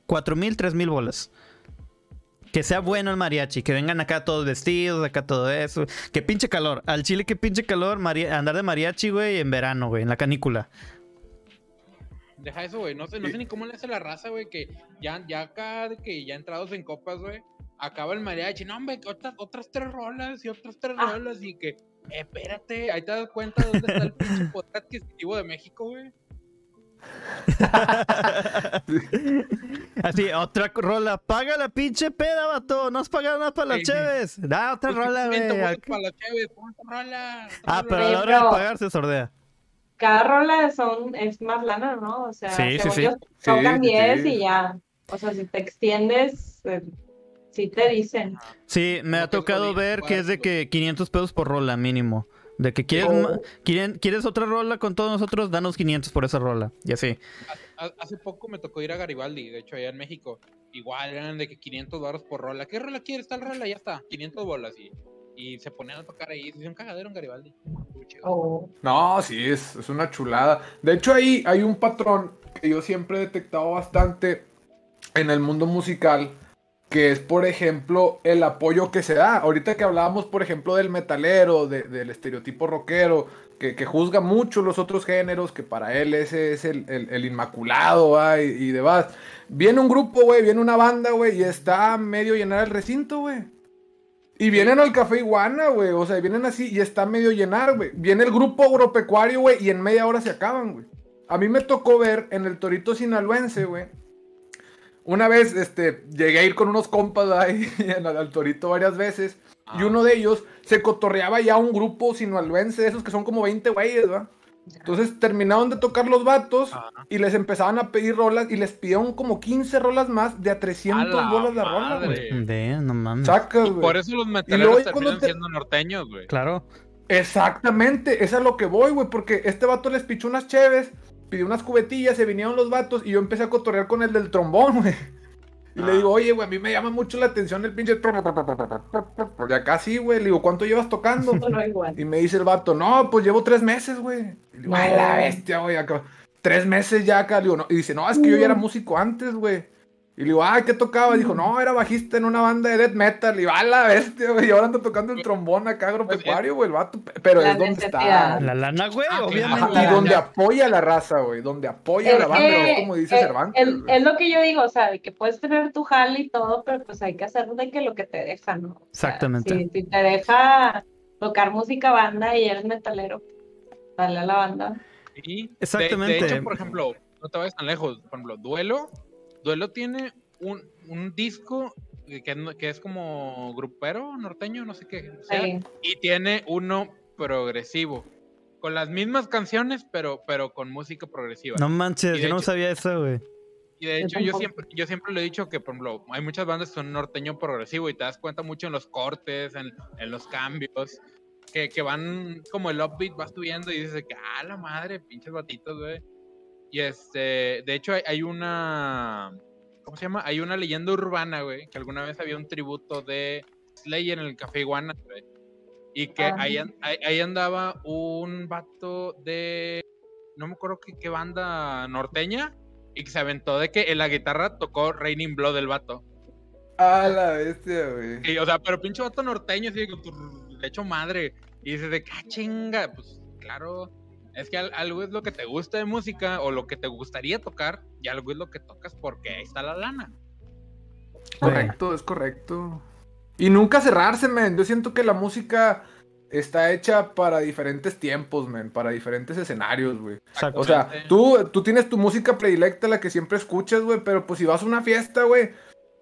cuatro mil, tres mil bolas. Que sea bueno el mariachi, que vengan acá todos vestidos, acá todo eso. Que pinche calor. Al chile, que pinche calor mari- andar de mariachi, güey, en verano, güey, en la canícula. Deja eso, güey. No sé, no sé ni cómo le hace la raza, güey, que ya, ya acá, de que ya entrados en copas, güey, acaba el mariachi. No, hombre, que otras, otras tres rolas y otras tres Ah. rolas y que, eh, espérate, ahí te das cuenta dónde está el pinche poder adquisitivo de México, güey. Así, otra rola. Paga la pinche peda, vato. No has pagado nada para las cheves. Da otra rola, güey. Para otra rola. Ah, pero a la hora de pagar se sordea. cada rola son, es más lana, ¿no? O sea, Sí, según sí. yo, tocan Sí, sí, 10 sí. y ya. O sea, si te extiendes, eh, sí te dicen. Sí, me ha tocado ver que es de que 500 pesos por rola mínimo. De que quieres, Oh. quieren- quieres otra rola con todos nosotros, danos 500 por esa rola. Y así. Ha- Hace poco me tocó ir a Garibaldi, de hecho, allá en México. Igual eran de que 500 baros por rola. ¿Qué rola quieres? Tal rola, ya está. 500 bolas y, y se ponían a tocar ahí. Se un cagadero en Garibaldi. Estuvo chido. O No, sí, es, es una chulada. De hecho, ahí hay un patrón que yo siempre he detectado bastante en el mundo musical, que es, por ejemplo, el apoyo que se da. Ahorita que hablábamos, por ejemplo, del metalero, de- del estereotipo rockero, que, juzga mucho los otros géneros, que para él ese es el, inmaculado, y demás. Viene un grupo, güey, viene una banda, güey, y está medio llenar el recinto, güey. Y vienen al Café Iguana, güey. O sea, vienen así y está medio llenar, güey. Viene el grupo agropecuario, güey, y en media hora se acaban, güey. A mí me tocó ver en el Torito Sinaloense, güey. Una vez, este, llegué a ir con unos compas ahí al, al Torito varias veces. Y Ah. uno de ellos se cotorreaba ya un grupo sinaloense, esos que son como 20 güeyes, ¿va? Entonces terminaron de tocar los vatos Ajá. y les empezaban a pedir rolas y les pidieron como 15 rolas más de a 300 A la bolas la rola, güey. De, no mames. Sacas, Y güey. por eso los luego metaleros ya cuando terminan te- siendo norteños, güey. Claro. Exactamente, es a lo que voy, güey, porque este vato les pichó unas cheves, pidió unas cubetillas, se vinieron los vatos y yo empecé a cotorrear con el del trombón, güey. Y le Ah. digo, oye, güey, a mí me llama mucho la atención el pinche... De acá sí, güey, le digo, ¿cuánto llevas tocando? no igual. Y me dice el vato, no, pues llevo tres meses, güey. Y le digo, ay, la bestia, güey, acá. Tres meses ya acá, le digo, no. Y dice, no, es que yo ya era músico antes, güey. Y le digo, ay, ¿qué tocaba? Dijo, no, era bajista en una banda de death metal. Y digo, a la bestia, güey. Y ahora ando tocando el trombón acá agropecuario, güey, el vato. Pero La es donde está. La lana, güey, Ah, obviamente. Ajá, y donde apoya la raza, güey. Donde apoya la banda, no como dice eh, Cervantes. el- es lo que yo digo, o sea, de que puedes tener tu jale y todo, pero pues hay que hacer de que lo que te deja, ¿no? O sea, Exactamente. Si, si te deja tocar música banda y eres metalero, dale a la banda. Sí. De- Exactamente. De, hecho, por ejemplo, no te vayas tan lejos. Por ejemplo, Duelo. Duelo tiene un, un disco que, no- que es como grupero, norteño, no sé qué. sea, Sí. Y tiene uno progresivo. Con las mismas canciones, pero, pero con música progresiva. No manches, yo no sabía eso, güey. Y de hecho, yo siempre, yo siempre le he dicho que, por ejemplo, hay muchas bandas que son norteño progresivo y te das cuenta mucho en los cortes, en, en los cambios, que, que van como el upbeat va subiendo y dices que, ah, la madre, pinches batitos, güey. Y este, de hecho, hay, hay una, ¿cómo se llama? Hay una leyenda urbana, güey, que alguna vez había un tributo de Slayer en el Café Iguana, güey. Y que Ah. ahí, ahí- andaba un vato de. No me acuerdo qué, qué banda norteña. Y que se aventó de que en la guitarra tocó Raining Blood del vato. A la bestia, güey. Y, o sea, pero pinche vato norteño, así de hecho madre. Y dices de que "Ah, chinga. Pues claro. Es que al- algo es lo que te gusta de música o lo que te gustaría tocar. Y algo es lo que tocas porque ahí está la lana. Correcto, es correcto. Y nunca cerrarse, men. Yo siento que la música está hecha para diferentes tiempos, men. Para diferentes escenarios, güey. Exacto. O sea, tú, tú tienes tu música predilecta, la que siempre escuchas, güey. Pero pues si vas a una fiesta, güey,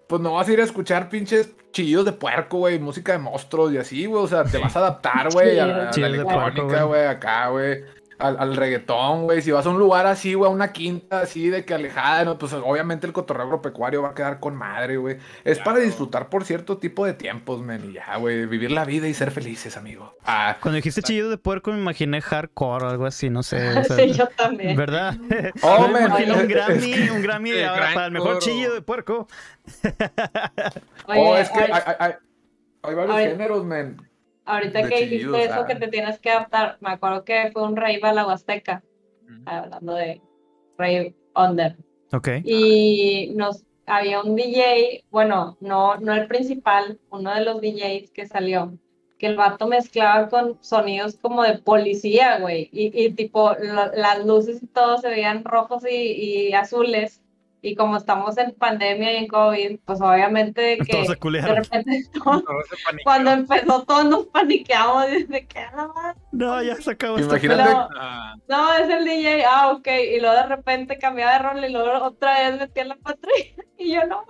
pues no vas a ir a escuchar pinches chillos de puerco, güey. Música de monstruos y así, güey. O sea, te vas a adaptar, güey, a, la- a la Chillos de puerco, electrónica, güey, acá, güey. Al, al reggaetón, güey. Si vas a un lugar así, güey, a una quinta así de que alejada, ¿no? pues obviamente el cotorreo agropecuario va a quedar con madre, güey. Es para disfrutar por cierto tipo de tiempos, men. Y ya, güey. Vivir la vida y ser felices, amigo. Ah, Cuando dijiste chillido de puerco me imaginé hardcore o algo así, no sé. o sea, sí, yo también. ¿Verdad? Oh, Me man, imagino un Grammy, es un Grammy El ahora para el mejor chillido de puerco. Oye, oh, es que hay, hay- hay- hay varios Oye. géneros, men. Ahorita que dijiste eso ah. que te tienes que adaptar, me acuerdo que fue un rave a la Huasteca, hablando de rave under. Ok. Y nos había un DJ, bueno, no, no el principal, uno de los DJs que salió, que el vato mezclaba con sonidos como de policía, güey, y, y tipo lo- las luces y todo se veían rojos y, y azules, y como estamos en pandemia y en COVID, pues obviamente que Todos se de repente todo- cuando empezó todos nos paniqueamos, desde que "A la madre". No, ya se acabó esta Imagínate. Pero- Ah, no, es el DJ, ah, ok, y luego de repente cambiaba de rol y luego otra vez metía la patrulla, y yo no,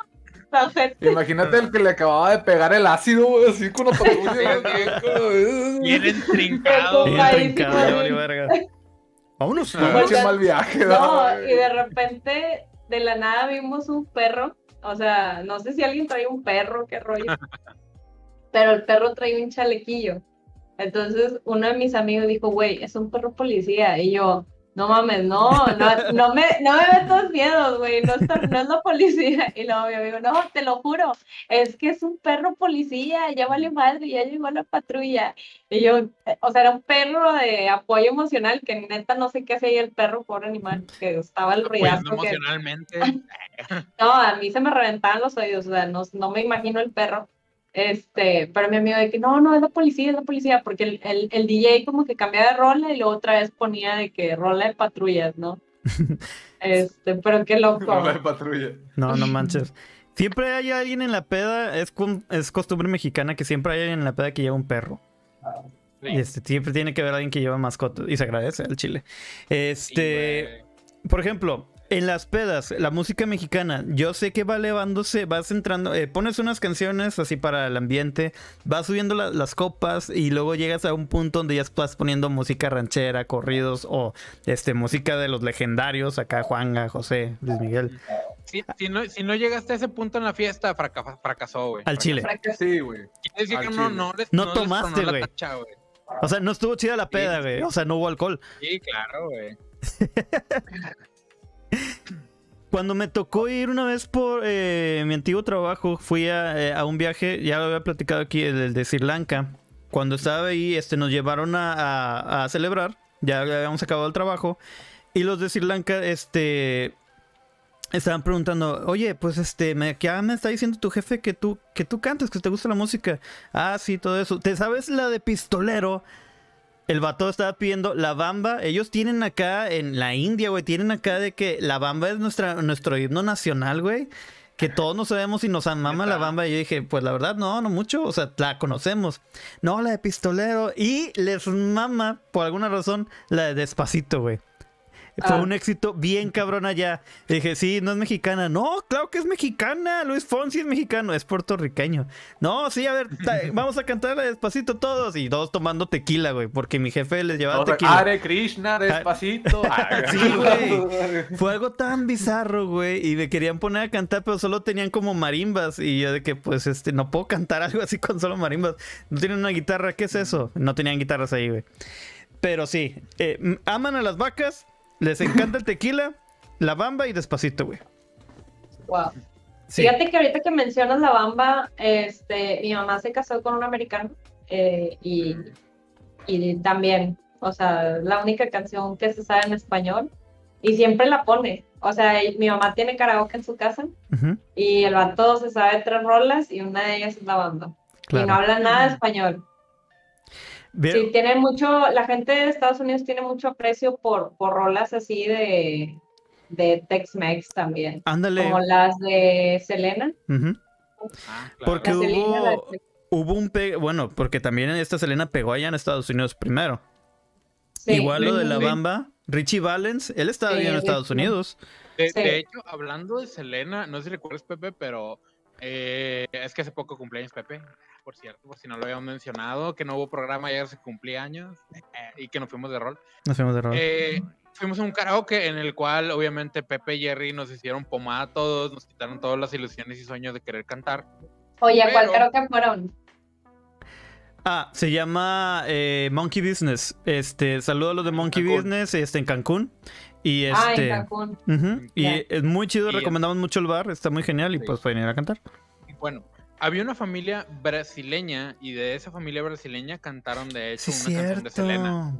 la gente, Imagínate el que le acababa de pegar el ácido, güey, así con la patrulla. bien intrincado. Bien. Vámonos. No mal viaje, no, ¿verdad, y de repente, de la nada vimos un perro, o sea, no sé si alguien trae un perro, qué rollo, pero el perro trae un chalequillo, entonces uno de mis amigos dijo, güey, es un perro policía, y yo, no mames, no, no, no me, no me metas miedos, güey, no, no es la policía. Y luego mi amigo, no, te lo juro, es que es un perro policía, ya vale madre, ya llegó la patrulla. Y yo, o sea, era un perro de apoyo emocional, que neta no sé qué hacía ahí el perro, pobre animal, que estaba el ruidazo emocionalmente. No, a mí se me reventaban los oídos, o sea, no, no me imagino el perro. Este, pero mi amigo de que no, no, es la policía, es la policía, porque el, el, el DJ como que cambiaba de rola y luego otra vez ponía de que rola de patrullas, ¿no? Este, pero qué loco. No, la de patrulla. No, no manches. Siempre hay alguien en la peda, es, es costumbre mexicana que siempre hay alguien en la peda que lleva un perro. Sí. Y este, siempre tiene que haber alguien que lleva mascotas y se agradece al chile. Este, por ejemplo, en las pedas, la música mexicana, yo sé que va elevándose, vas entrando, eh, pones unas canciones así para el ambiente, vas subiendo la- las copas y luego llegas a un punto donde ya estás poniendo música ranchera, corridos o este música de los legendarios, acá Juanga, José, Luis Miguel, Si, si no, si no llegaste a ese punto en la fiesta, fraca- fracasó, güey. al chile. Sí, güey. Quiere decir que no, no les, No les tomaste, güey. O sea, no estuvo chida la peda, güey. O sea, no hubo alcohol. Sí, claro, güey. Cuando me tocó ir una vez por eh, mi antiguo trabajo, fui a, eh, a un viaje, ya lo había platicado aquí, el, de Sri Lanka. Cuando estaba ahí, este, nos llevaron a, a- celebrar, ya habíamos acabado el trabajo, y los de Sri Lanka, este, estaban preguntando, oye, pues este, me, ya me está diciendo tu jefe que tú, que tú cantas, que te gusta la música. Ah, sí, todo eso. ¿Te sabes la de pistolero? El vato estaba pidiendo la bamba. Ellos tienen acá en la India, güey. Tienen acá de que la bamba es nuestra, nuestro himno nacional, güey. Que todos nos sabemos y nos mama la bamba. Y yo dije, pues la verdad, no, no mucho. O sea, la conocemos. No, la de pistolero. Y les mama, por alguna razón, la de despacito, güey. Fue Ah. un éxito bien cabrón allá. Y dije, sí, no es mexicana. No, claro que es mexicana. Luis Fonsi es mexicano, es puertorriqueño. No, sí, a ver, vamos a cantarla despacito todos. Y todos tomando tequila, güey, porque mi jefe les llevaba O sea, tequila. Hare Krishna, despacito. Ah, Sí, güey. Fue algo tan bizarro, güey. Y me querían poner a cantar, pero solo tenían como marimbas. Y yo de que, pues, este, no puedo cantar algo así con solo marimbas. No tienen una guitarra, ¿qué es eso? No tenían guitarras ahí, güey. Pero sí, eh, aman a las vacas, les encanta el tequila, la bamba y despacito, güey. Wow. Sí. Fíjate que ahorita que mencionas la bamba, este, mi mamá se casó con un americano eh, y, y también, o sea, la única canción que se sabe en español y siempre la pone. O sea, mi mamá tiene karaoke en su casa y el vato se sabe tres rolas y una de ellas es la bamba. Y no claro. habla nada de español. Bien, Sí, tiene mucho, la gente de Estados Unidos tiene mucho aprecio por, por rolas así de, de Tex-Mex también, Ándale. como las de Selena. Ah, claro. Porque La Selena, la de hubo, hubo un pe... bueno, porque también esta Selena pegó allá en Estados Unidos primero. Sí. Igual lo de la bamba, Richie Valens, él estaba Sí, bien en Estados. Unidos. De, Sí. de hecho, hablando de Selena, no sé si recuerdas, Pepe, pero eh, es que hace poco cumpleaños Pepe, por cierto, por si no lo habíamos mencionado, que no hubo programa ayer, se cumplía años eh, y que nos fuimos de rol. Nos fuimos de rol. Eh, fuimos a un karaoke en el cual, obviamente, Pepe y Jerry nos hicieron pomada a todos, nos quitaron todas las ilusiones y sueños de querer cantar. Oye, ¿a cuál que fueron? Ah, se llama eh, Monkey Business. Este, saludo a los de Monkey Cancún. Business, este, en Cancún. Y Ah, en este. Ujú, y es muy chido, Y- recomendamos mucho el bar, está muy genial y Sí. pues pueden ir a cantar. Y bueno, había una familia brasileña y de esa familia brasileña cantaron, de hecho, una canción de Selena.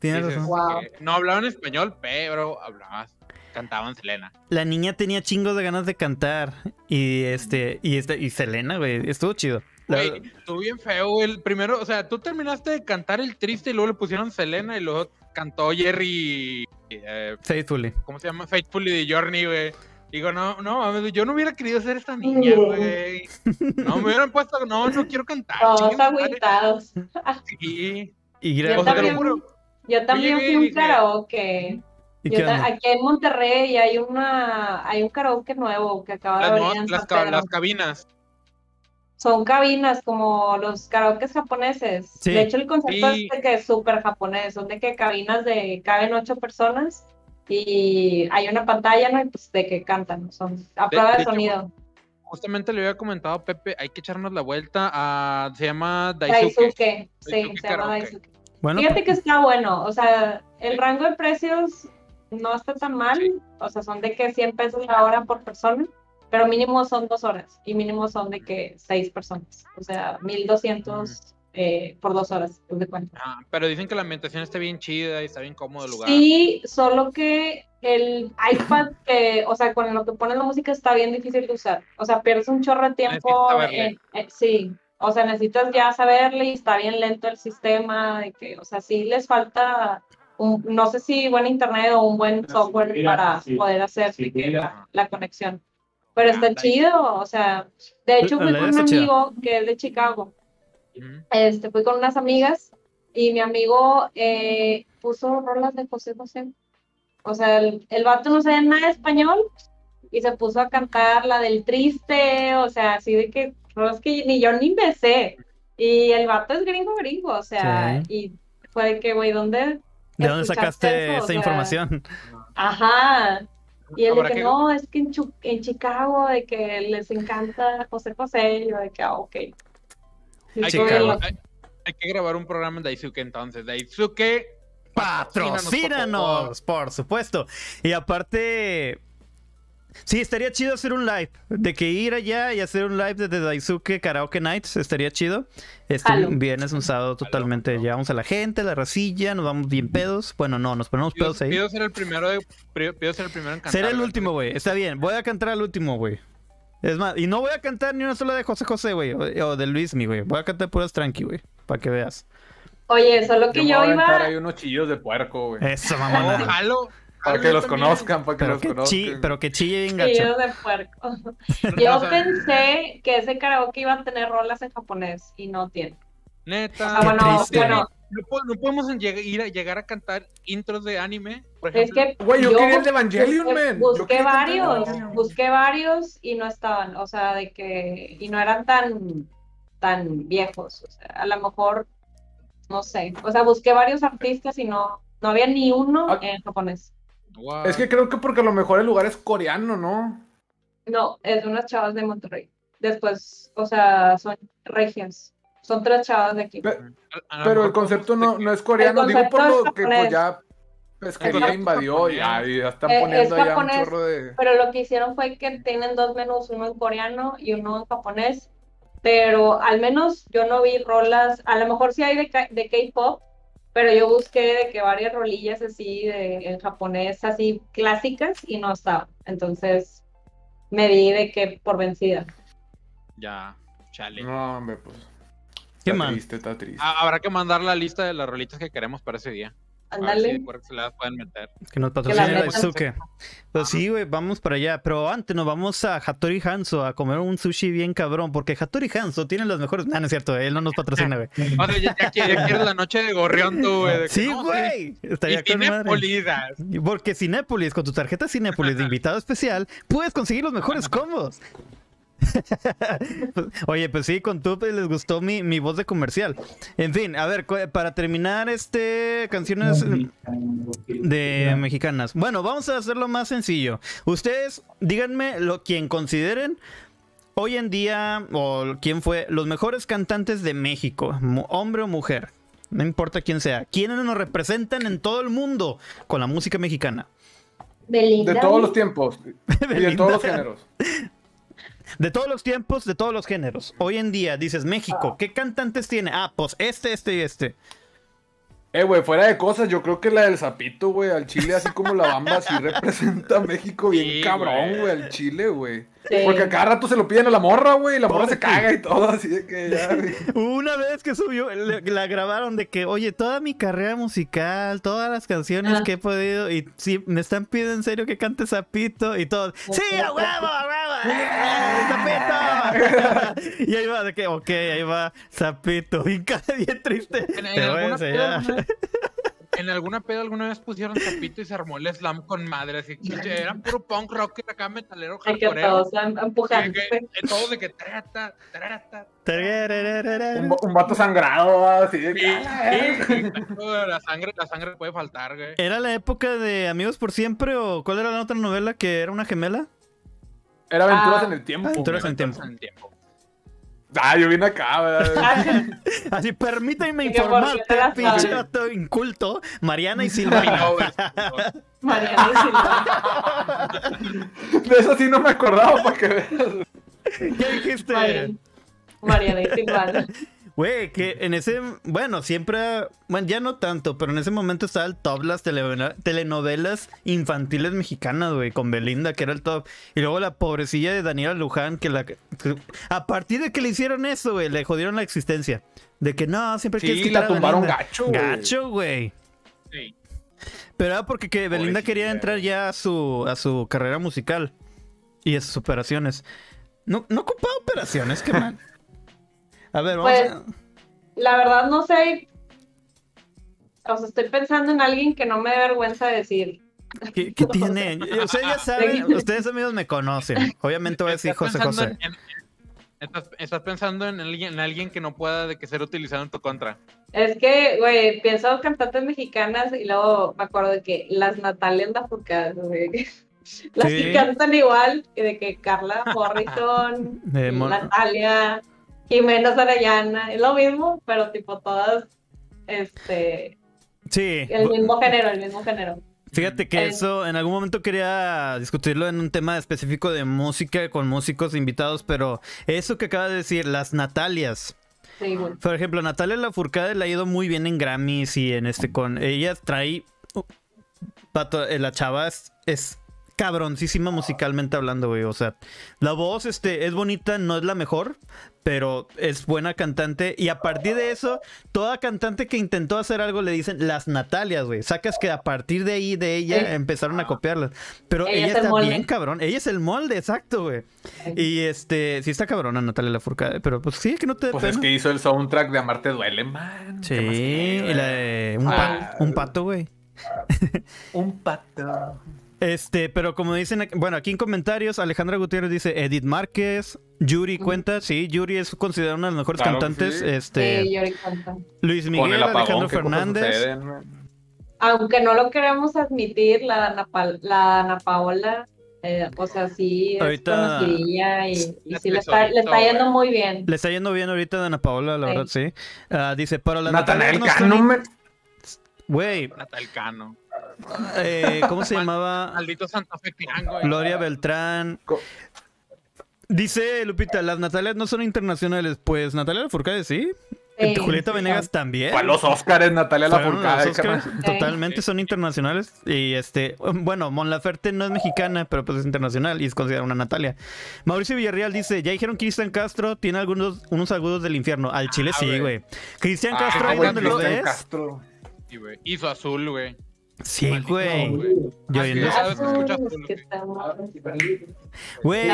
Tienes razón. Wow. no hablaban español, pero hablaban, cantaban Selena. La niña tenía chingos de ganas de cantar. Y este, y este, y Selena, güey, estuvo chido. Güey, estuvo bien feo el primero, o sea, tú terminaste de cantar el triste y luego le pusieron Selena y luego cantó Jerry, eh, Faithfully. ¿cómo se llama? Faithfully de Journey, güey. Digo, no, no, yo no hubiera querido ser esta niña, güey. No, me hubieran puesto, no, no quiero cantar. Todos agüitados. Sí. Y Yo O sea, también, juro. yo también fui un karaoke. aquí en Monterrey hay una hay un karaoke nuevo que acaba de abrir mo- en las, San ca- Pedro. las cabinas. Son cabinas como los karaokes japoneses. Sí. De hecho, el concepto Sí. es de que es súper japonés. Son de que cabinas de caben ocho personas y hay una pantalla, ¿no? Y pues de que cantan. Son a prueba de, de hecho, sonido. Justamente le había comentado a Pepe, hay que echarnos la vuelta a. Se llama Daisuke. Daisuke. Sí, Daisuke se llama karaoke. Daisuke. Bueno, Fíjate que está bueno. O sea, el rango de precios no está tan mal. O sea, son de que 100 pesos la hora por persona. Pero mínimo son dos horas. Y mínimo son de que seis personas. O sea, 1200 eh, por dos horas. de cuenta. Ah, pero dicen que la ambientación está bien chida y está bien cómodo el lugar. Sí, solo que el iPad, que, o sea, con lo que pone la música está bien difícil de usar. O sea, pierdes un chorro de tiempo. En- en- sí, o sea, necesitas ya saberle y está bien lento el sistema. De que, o sea, sí les falta, un, no sé si buen internet o un buen software mira, para sí, poder hacer sí, la conexión. Pero está chido, o sea, de hecho fui con un amigo que es de Chicago este, fui con unas amigas y mi amigo eh, puso rolas de José José. O sea, el, el vato no sabía nada de español y se puso a cantar la del triste, o sea, así de que rolas que ni yo ni me sé. Y el vato es gringo gringo, o sea, y fue de que, güey, ¿dónde? ¿de dónde sacaste eso? O esa sea, información? Ajá. Y él de que que- no, es que en, Chicago, de que les encanta José José, y yo de que, ah, ok. Sí, Hay, que Chicago. grabar, hay, hay que grabar un programa en Daisuke entonces. Daisuke. Patrocínanos, por supuesto. Y aparte, sí, estaría chido hacer un live. De que ir allá y hacer un live desde Daisuke Karaoke Nights estaría chido. Este un viernes, un sábado totalmente. Llevamos a la gente, la racilla, nos vamos bien pedos. Bueno, no, nos ponemos Pido, pedos ahí. pido ser el primero de, pido ser el primero en cantar. Seré el último, güey. Está bien, voy a cantar al último, güey. Es más, y no voy a cantar ni una sola de José José, güey. O, o de Luis, mi güey. Voy a cantar puras tranqui, güey. Para que veas. Oye, solo que me yo, voy a iba... ahí unos chillos de puerco, güey. Eso, No, mamona. jalo. Para que los conozcan, para que Pero los que, chi, conozcan. pero que chille bien gacho. de puerco. O Yo sea, pensé que ese karaoke iba a tener rolas en japonés y no tiene. Neta. Ah, bueno, no triste. tiene- bueno, No, no podemos en lleg- ir a llegar a cantar intros de anime, por es que Güey, yo quería el de Evangelion, busqué, man. Busqué varios, busqué varios y no estaban, o sea, de que, y no eran tan, tan viejos, o sea, a lo mejor, no sé, o sea, busqué varios artistas y no, no había ni uno Ah. en japonés. Wow. Es que creo que porque a lo mejor el lugar es coreano, ¿no? No, es de unas chavas de Monterrey. Después, o sea, son regias. Son tres chavas de aquí. Pero el concepto no, no es coreano. Digo por lo es que pues japonés. ya pesquería japonés. invadió y ya, y ya están Eh, poniendo es ya un japonés, chorro de. Pero lo que hicieron fue que tienen dos menús, uno en coreano y uno en japonés. Pero al menos yo no vi rolas, a lo mejor sí hay de, de K-pop, pero yo busqué de que varias rolillas así de, en japonés, así clásicas, y no estaba. Entonces me di de que por vencida. Ya, chale. No, hombre, pues. Qué Está mal. triste, está triste. Ah, habrá que mandar la lista de las rolitas que queremos para ese día. A ver si Ándale. por se las pueden meter. Que nos la patrocine. Daisuke. Pues sí, güey, vamos para allá. Pero antes nos vamos a Hattori Hanzo a comer un sushi bien cabrón. Porque Hattori Hanzo tiene las mejores. No, no es cierto, él no nos patrocina, güey. O sea, ya, ya qui- ya quieres la noche de gorrión tú, güey. Sí, no, güey. Estaría Y con tiene madre. Porque Cinépolis, con tu tarjeta Cinépolis de invitado especial, puedes conseguir los mejores combos. Oye, pues sí, con tú les gustó mi, mi voz de comercial. En fin, a ver, para terminar este canciones de mexicanas. Bueno, vamos a hacerlo más sencillo. Ustedes díganme lo quien consideren hoy en día o quién fue los mejores cantantes de México, hombre o mujer. No importa quién sea. ¿Quiénes nos representan en todo el mundo con la música mexicana? Belinda. De todos los tiempos. Y de todos los géneros. De todos los tiempos, de todos los géneros. Hoy en día dices México, ¿qué cantantes tiene? Ah, pues este, este y este. Eh, güey, fuera de cosas, yo creo que la del Zapito, güey, al Chile, así como la bamba, sí representa a México bien Sí, cabrón, güey. güey, al Chile, güey. Sí. Porque a cada rato se lo piden a la morra, güey, y la morra se caga y todo, así de que ya. Una vez que subió, le- la grabaron de que, oye, toda mi carrera musical, todas las canciones Ah. que he podido, y sí, me están pidiendo en serio que cante Zapito, y todo, ¡Sí, a huevo, a huevo! ¡Eh, ¡Zapito! y ahí va, de que, ok, ahí va Zapito, y cada bien triste. Te voy a enseñar. En alguna peda alguna vez pusieron zapito y se armó el slam con madre. Así que era puro punk rock acá metalero Hay que hardcoreero. todos de que trata, trata. Un, un vato sangrado, así de Sí, que. "Ah, sí, exacto, la sangre, la sangre puede faltar, güey. ¿Era la época de Amigos por Siempre o cuál era la otra novela que era una gemela? Era aventuras Ah. en el tiempo. Aventuras en Entonces, tiempo. Ah, yo vine acá, güey. Así, por informarte, pinche vato inculto, Mariana y Mi Silva. novio, Mariana y Silva. De eso sí no me acordaba, para que veas. ¿Qué dijiste? Mariana, Mariana y Silvana. Güey, que en ese, bueno, siempre, bueno, ya no tanto, pero en ese momento estaba el top las telenovela- telenovelas infantiles mexicanas, güey, con Belinda, que era el top. Y luego la pobrecilla de Daniela Luján, que la... que- a partir de que le hicieron eso, güey, le jodieron la existencia. De que no, siempre quieres Sí, quitar la a tumbaron Belinda. gacho, güey. Gacho, güey. Sí. Pero era porque que Belinda quería entrar ya a su, a su carrera musical y a sus operaciones. No, no ocupaba operaciones, qué mal. A ver, vamos Pues, a... La verdad no sé. O sea, estoy pensando en alguien que no me dé vergüenza decir. ¿Qué, qué tiene? Ustedes ya saben, ustedes amigos me conocen. Obviamente voy a decir José José. en- estás, estás pensando en alguien, en alguien que no pueda de que ser utilizado en tu contra. Es que, güey, pienso cantantes mexicanas y luego me acuerdo de que las Natalias Lafourcade, güey. Las Sí. que cantan igual, que de que Carla Morrison, Natalia, Jimena Sarayana, es lo mismo, pero tipo todas, este, Sí, el mismo género, el mismo género. fíjate que eso en algún momento quería discutirlo en un tema específico de música con músicos invitados, pero eso que acaba de decir, las Natalias. Sí, güey. Por ejemplo, Natalia Lafourcade le ha ido muy bien en Grammys y en este con ella trae uh, vato, eh, la chava es, es cabroncísima musicalmente hablando, güey, o sea, la voz este es bonita, no es la mejor, pero es buena cantante y a partir de eso, toda cantante que intentó hacer algo le dicen las Natalias, güey. Sacas que a partir de ahí de ella empezaron a copiarlas, pero Ella ella, es el está molde. bien cabrón, ella es el molde, exacto, güey. Y este, sí está cabrona Natalia Lafourcade, pero pues sí que no te Pues es que hizo el soundtrack de Amarte Duele, man. Sí, y la de un, Ah. pa- un pato, güey. Un pato. Este, pero como dicen, bueno, aquí en comentarios, Alejandra Gutiérrez dice Edith Márquez, Yuri cuenta, sí, Yuri es considerada una de las mejores Claro cantantes, sí. este, Sí, Yori canta. Luis Miguel, el apagón, Alejandro ¿qué cosas Fernández? Aunque no lo queremos admitir, la Ana, Pa- la Ana Paola, eh, o sea, sí es Ahorita- conocidilla y, y sí le está, le está tesorito, yendo muy bien. le está yendo bien ahorita a Ana Paola, la Sí. verdad, sí. Ah, dice, pero la no Cano. Güey, Natal Cano. Eh, ¿cómo se llamaba? Maldito Santa Fe güey. Gloria Beltrán. Co- Dice Lupita, las Natalias no son internacionales. Pues Natalia Lafourcade sí. Sí, Julieta Venegas también. Para los Oscars, Natalia Lafourcade. totalmente son internacionales. Y este, bueno, Mon Laferte no es mexicana, pero pues es internacional y es considerada una Natalia. Mauricio Villarreal dice: Ya dijeron que Cristian Castro tiene algunos unos agudos del infierno. Al Chile Ah, sí, güey. Cristian Ah, Castro, ahí güey, donde lo Cristian ves. Castro. Sí, güey. Hizo azul, güey. Sí, güey. güey. Yo Así viendo- es. sabes que escucha Azul, azul, que güey.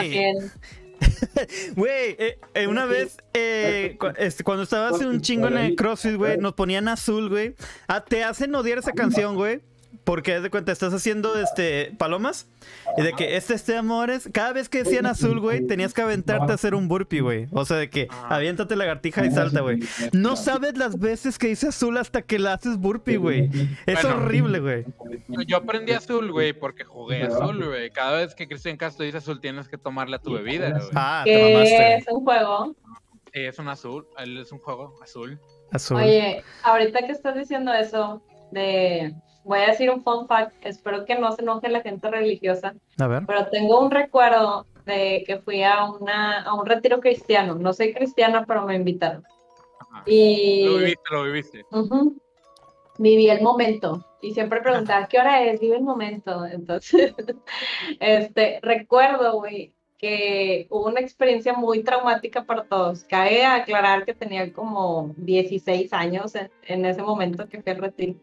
Güey, eh, eh, una vez, eh, cu- este, cuando estaba hace un chingo en el CrossFit, güey, nos ponían azul, güey. Ah, te hacen odiar esa canción, güey. Porque de cuenta, estás haciendo este palomas y de que este este amores, cada vez que decían azul, güey, tenías que aventarte a hacer un burpee, güey. O sea, de que aviéntate lagartija y salta, güey. No sabes las veces que dice azul hasta que la haces burpee, güey. Es Bueno. horrible, güey. Yo aprendí azul, güey, porque jugué azul, güey. Cada vez que Cristian Castro dice azul, tienes que tomarle a tu bebida, güey. Ah, te Que mamaste. es un juego. Sí, es un azul. Es un juego azul. Azul. Oye, ahorita que estás diciendo eso de, voy a decir un fun fact, espero que no se enoje la gente religiosa, A ver. pero tengo un recuerdo de que fui a una a un retiro cristiano. No soy cristiana, pero me invitaron. Ajá. Y Lo viviste, lo viviste. Ujú. Viví el momento y siempre preguntaba, ¿qué hora es? Vive el momento. Entonces, este, recuerdo, güey, que hubo una experiencia muy traumática para todos. Cabe aclarar que tenía como 16 años en, en ese momento que fui al retiro.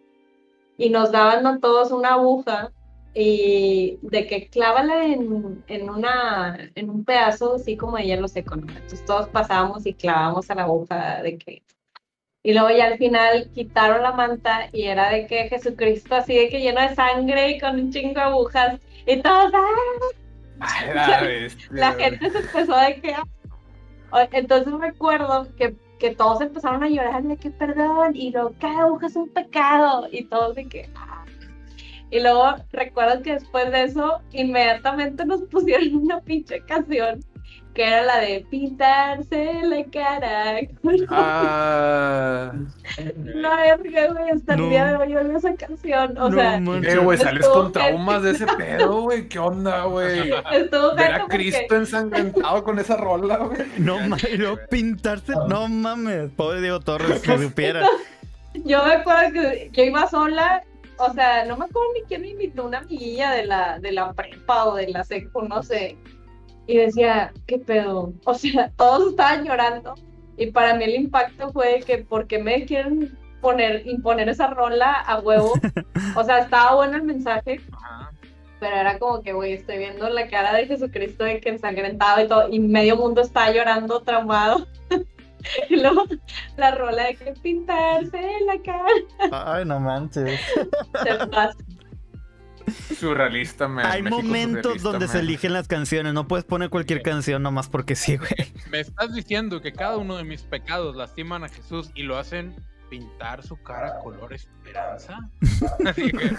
Y nos daban a todos una aguja y de que clávala en, en, una, en un pedazo así como de hielo seco, ¿no? Entonces todos pasábamos y clavábamos a la aguja de que y luego ya al final quitaron la manta y era de que Jesucristo así de que lleno de sangre y con un chingo de agujas y todos, ¡ah! Ay, la la gente se empezó de que... ¡ah! Entonces recuerdo que, que todos empezaron a llorar de que perdón y luego cada aguja es un pecado y todos de que... ¡ah! Y luego recuerdo que después de eso inmediatamente nos pusieron una pinche canción que era la de pintarse la cara. Ah, No, verga, güey, hasta No. el día de hoy oigo esa canción. O No sea, manches. eh, güey, sales con traumas de ese pedo, güey. ¿Qué onda, güey? estuvo Ver a porque Cristo ensangrentado con esa rola, güey. No mames, pintarse. No mames. Pobre Diego Torres, si supiera. yo me acuerdo que yo iba sola, o sea, no me acuerdo ni quién me invitó, una amiguilla de la, de la prepa o de la secu, no sé. Y decía, ¿qué pedo? O sea, todos estaban llorando. Y para mí el impacto fue que, ¿por qué me quieren poner, imponer esa rola a huevo? O sea, estaba bueno el mensaje, pero era como que, güey, estoy viendo la cara de Jesucristo de que ensangrentado y todo, y medio mundo está llorando, traumado. y luego la rola de que pintarse la cara. Ay, no manches. Se pasa. Surrealista, man. Hay México momentos donde se eligen las canciones. No puedes poner cualquier canción nomás porque sí, güey. Me estás diciendo que cada uno de mis pecados lastiman a Jesús y lo hacen pintar su cara color esperanza. Así que,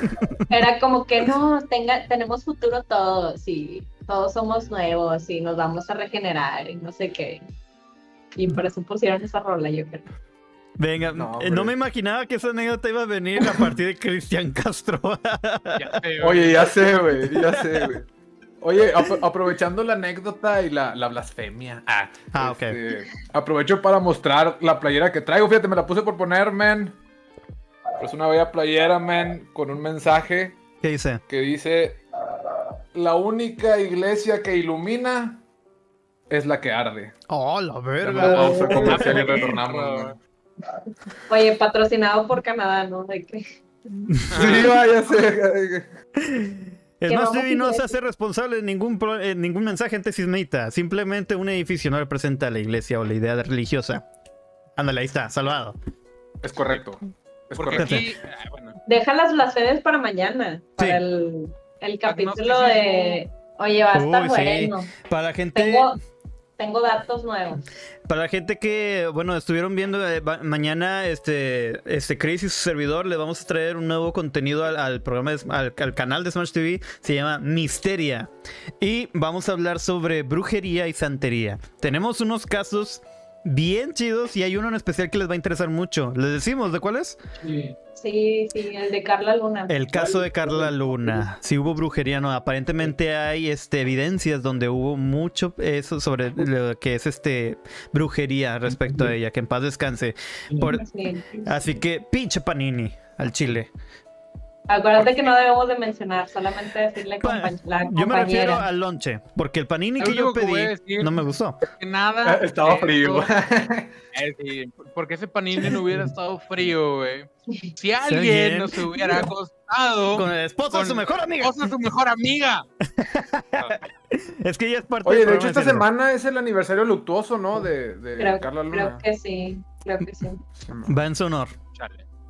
Era como que no, tenga, tenemos futuro todos y todos somos nuevos y nos vamos a regenerar y no sé qué. Y por eso pusieron esa rola, yo creo. Venga, No, no, me imaginaba que esa anécdota iba a venir a partir de Cristian Castro. ya sé, güey. Oye, ya sé, güey, ya sé, güey. Oye, ap- aprovechando la anécdota y la, la blasfemia. Ah, Ah, ok. este, Aprovecho para mostrar la playera que traigo. Fíjate, me la puse por poner, man. Es una bella playera, man, con un mensaje ¿Qué dice? que dice: La única iglesia que ilumina es la que arde. Oh, la verga. pausa comercial y retornamos. Oye, patrocinado por Canadá, ¿no? De que Sí, va, ya sé. El Más TV no se hace responsable de ningún, pro- eh, ningún mensaje antisemita. Simplemente un edificio no representa a la iglesia o la idea religiosa. Ándale, ahí está, salvado. Es correcto. Es Porque correcto. aquí, ah, bueno, deja las blasfemias para mañana, para Sí. el, el capítulo de... Oye, va a estar Uy, sí. bueno. Para la gente. Tengo, tengo datos nuevos. Para la gente que, bueno, estuvieron viendo eh, mañana este, este Chris y su servidor, le vamos a traer un nuevo contenido al, programa, al, al canal de Smash TV, se llama Misteria. Y vamos a hablar sobre brujería y santería. Tenemos unos casos bien chidos y hay uno en especial que les va a interesar mucho. ¿Les decimos de cuál es? Sí, sí, el de Carla Luna. El caso de Carla Luna. Si hubo brujería, no. Aparentemente hay este, evidencias donde hubo mucho eso sobre lo que es este brujería respecto a ella. Que en paz descanse. Por- Sí. Así que pinche panini al chile. Acuérdate que no debemos de mencionar, solamente decirle Pa- compa- la Yo me refiero compañera. al lonche, porque el panini que yo que pedí no me gustó. Que nada. Eh, Estaba de frío. Eh, sí, porque ese panini no hubiera estado frío, güey. Si alguien- nos hubiera acostado Con el esposo de su mejor amiga. esposa de su mejor amiga. Es que ella es parte Oye, del de hecho, esta semana es el aniversario luctuoso, ¿no? De, de Creo, Carla creo Luna. que sí, creo que sí. Va en su honor.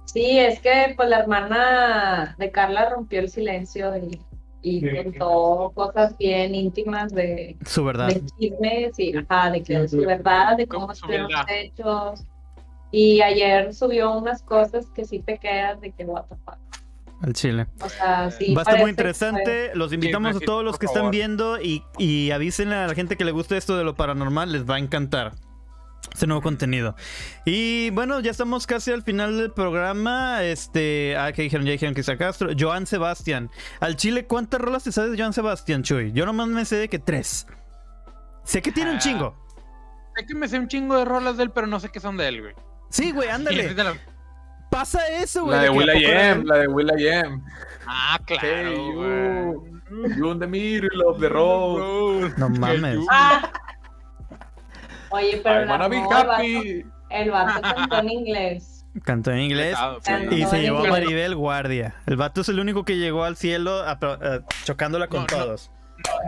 Sí, es que pues la hermana de Carla rompió el silencio y, y contó cosas bien íntimas de, Su verdad. de chismes y ajá, de que de su verdad, de cómo estuvieron los hechos. Y ayer subió unas cosas que sí te quedas de que what the fuck. Al chile. O sea, sí. Va a estar muy fue- interesante. Los invitamos a todos los que están viendo y, y avísenle a la gente que le guste esto de lo paranormal. Les va a encantar este nuevo contenido. Y bueno, ya estamos casi al final del programa. Este, ah, que dijeron, ya dijeron que está Castro. Joan Sebastián. Al Chile, ¿cuántas rolas te sabes de Joan Sebastián, Chuy? Yo nomás me sé de que tres. Sé que tiene un Ah. chingo. Sé que me sé un chingo de rolas de él, pero no sé qué son de él, güey. Sí, güey, ándale. la- Pasa eso, güey. La de que a Will poco era I Am, él. la de Will I Am. Ah, claro, Hey, güey. you, you in the middle of the road. No mames. Ah. Oye, pero I la wanna be no, el vato, happy. el vato cantó en inglés. Cantó en inglés. Y se llevó a. Maribel Guardia. El vato es el único que llegó al cielo a- a- chocándola con No, no. todos.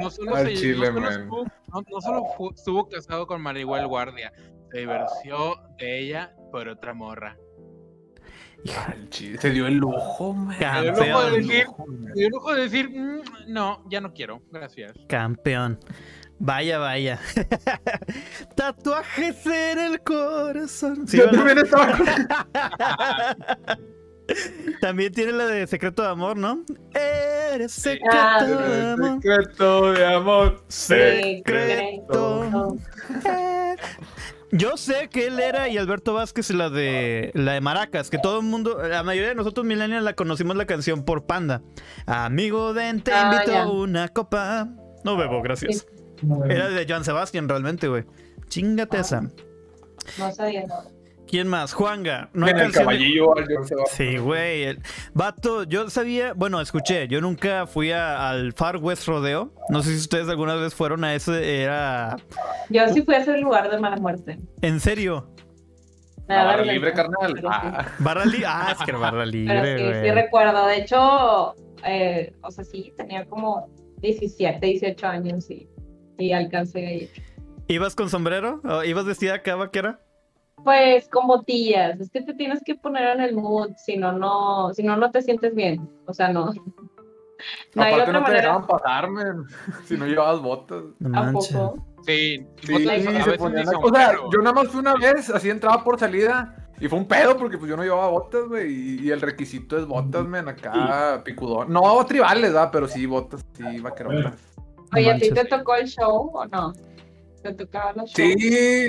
No solo, Al se- chile, no solo man. estuvo, no- no solo fu- estuvo casado con Maribel Guardia, se divorció de ella por otra morra. Se dio el lujo, man. Campeón. Se dio el lujo de decir, lujo, de decir, "Mm, no, ya no quiero, gracias. Campeón. Vaya, vaya. Tatuajes en el corazón. Sí, Yo también estaba con- También tiene la de Secreto de Amor, ¿no? Eres secreto Ah. de amor. Secreto de amor. Secreto. Yo sé que él era y Alberto Vázquez la de la de Maracas, que todo el mundo, la mayoría de nosotros millennials la conocimos la canción por Panda. Amigo ven, te Ah, invito a una copa. No bebo, gracias. Era de Joan Sebastián realmente, güey. Chingate Ah. esa. No sabía. ¿Quién más? Juanga. No hay En el canción de- caballillo al. Sí, güey. el- Vato, yo sabía, bueno, escuché, yo nunca fui a- al Far West Rodeo. No sé si ustedes alguna vez fueron a ese, era... Yo sí fui a ese lugar de mala muerte. ¿En serio? La barra libre, carnal. pero sí. Ah, Barra libre. Ah, es que era barra Pero libre, sí, sí güey. recuerdo. De hecho, eh, o sea, sí, tenía como 17, 18 años y, y alcancé a ir. ¿Ibas con sombrero? ¿O ¿Ibas vestida acá, vaquera? Pues con botillas, es que te tienes que poner en el mood, si no, no, si no, no te sientes bien. O sea, no. No hay Aparte otra no te manera. dejaban pasar, man. Si no llevabas botas. ¿A poco? Sí, Sí, sí, se ponían O sea, yo nada más fui una vez, así entraba por salida. Y fue un pedo porque pues yo no llevaba botas, güey. Y, y el requisito es botas, man, acá, picudón. No tribales, ¿verdad? Pero sí botas, sí vaquerotas. Oye, ¿a ti te tocó el show o no? ¿Te tocaban los shows? Sí,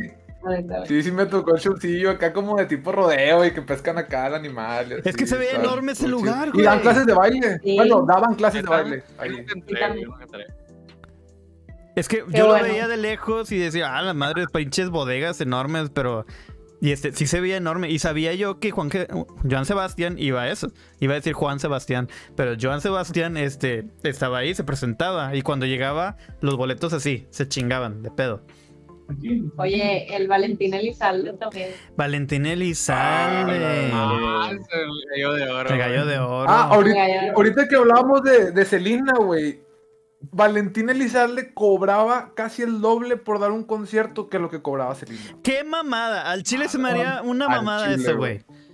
sí, sí me tocó el showcillo acá como de tipo rodeo y que pescan acá al animal. Es que se ve enorme ese lugar, Y dan güey. clases de baile. Sí. Bueno, daban clases de baile. Yo Ahí. Es que Qué yo bueno. lo veía de lejos y decía, ah, la madre, pinches bodegas enormes, pero... Y este, sí se veía enorme. Y sabía yo que Juan, que- Joan Sebastián iba a eso. Iba a decir Juan Sebastián. Pero Joan Sebastián este, estaba ahí, se presentaba. Y cuando llegaba, los boletos así, se chingaban de pedo. Oye, el Valentín Elizalde también. Valentín Elizalde. Ah, es el gallo de oro. el gallo de oro. Ah, ahorita, ahorita que hablábamos de, de Selena, güey. Valentín Elizalde cobraba casi el doble por dar un concierto que lo que cobraba Selena. ¡Qué mamada! Al chile se me haría una mamada chile, ese, güey. güey.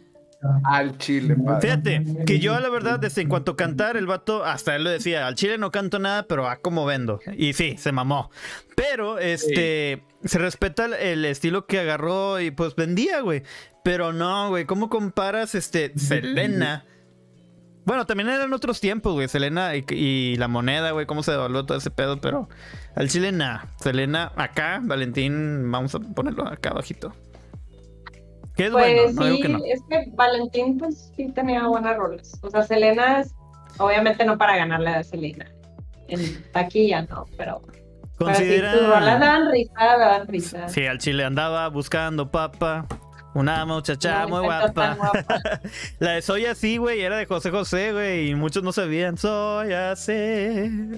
Al chile, padre. Fíjate, que yo la verdad, desde en cuanto a cantar, el vato, hasta él lo decía, al chile no canto nada, pero a como vendo. Y sí, se mamó. Pero, este, se respeta el, el estilo que agarró y pues vendía, güey. Pero no, güey, ¿cómo comparas, este, Selena Bueno, también eran otros tiempos, güey. Selena y, y la moneda, güey, cómo se devaluó todo ese pedo, pero al chile nada. Selena acá, Valentín, vamos a ponerlo acá abajito. Que es Pues bueno, no sí, digo que no. es que Valentín pues sí tenía buenas rolas. O sea, Selena, es- obviamente no para ganarle a Selena. En taquilla, no, pero, pero sí, sus rolas Considera. daban risa, daban risa. Sí, al chile andaba buscando papa. Una muchacha No, muy guapa. guapa. La de Soy así, güey, era de José José, güey, y muchos no sabían. Soy así,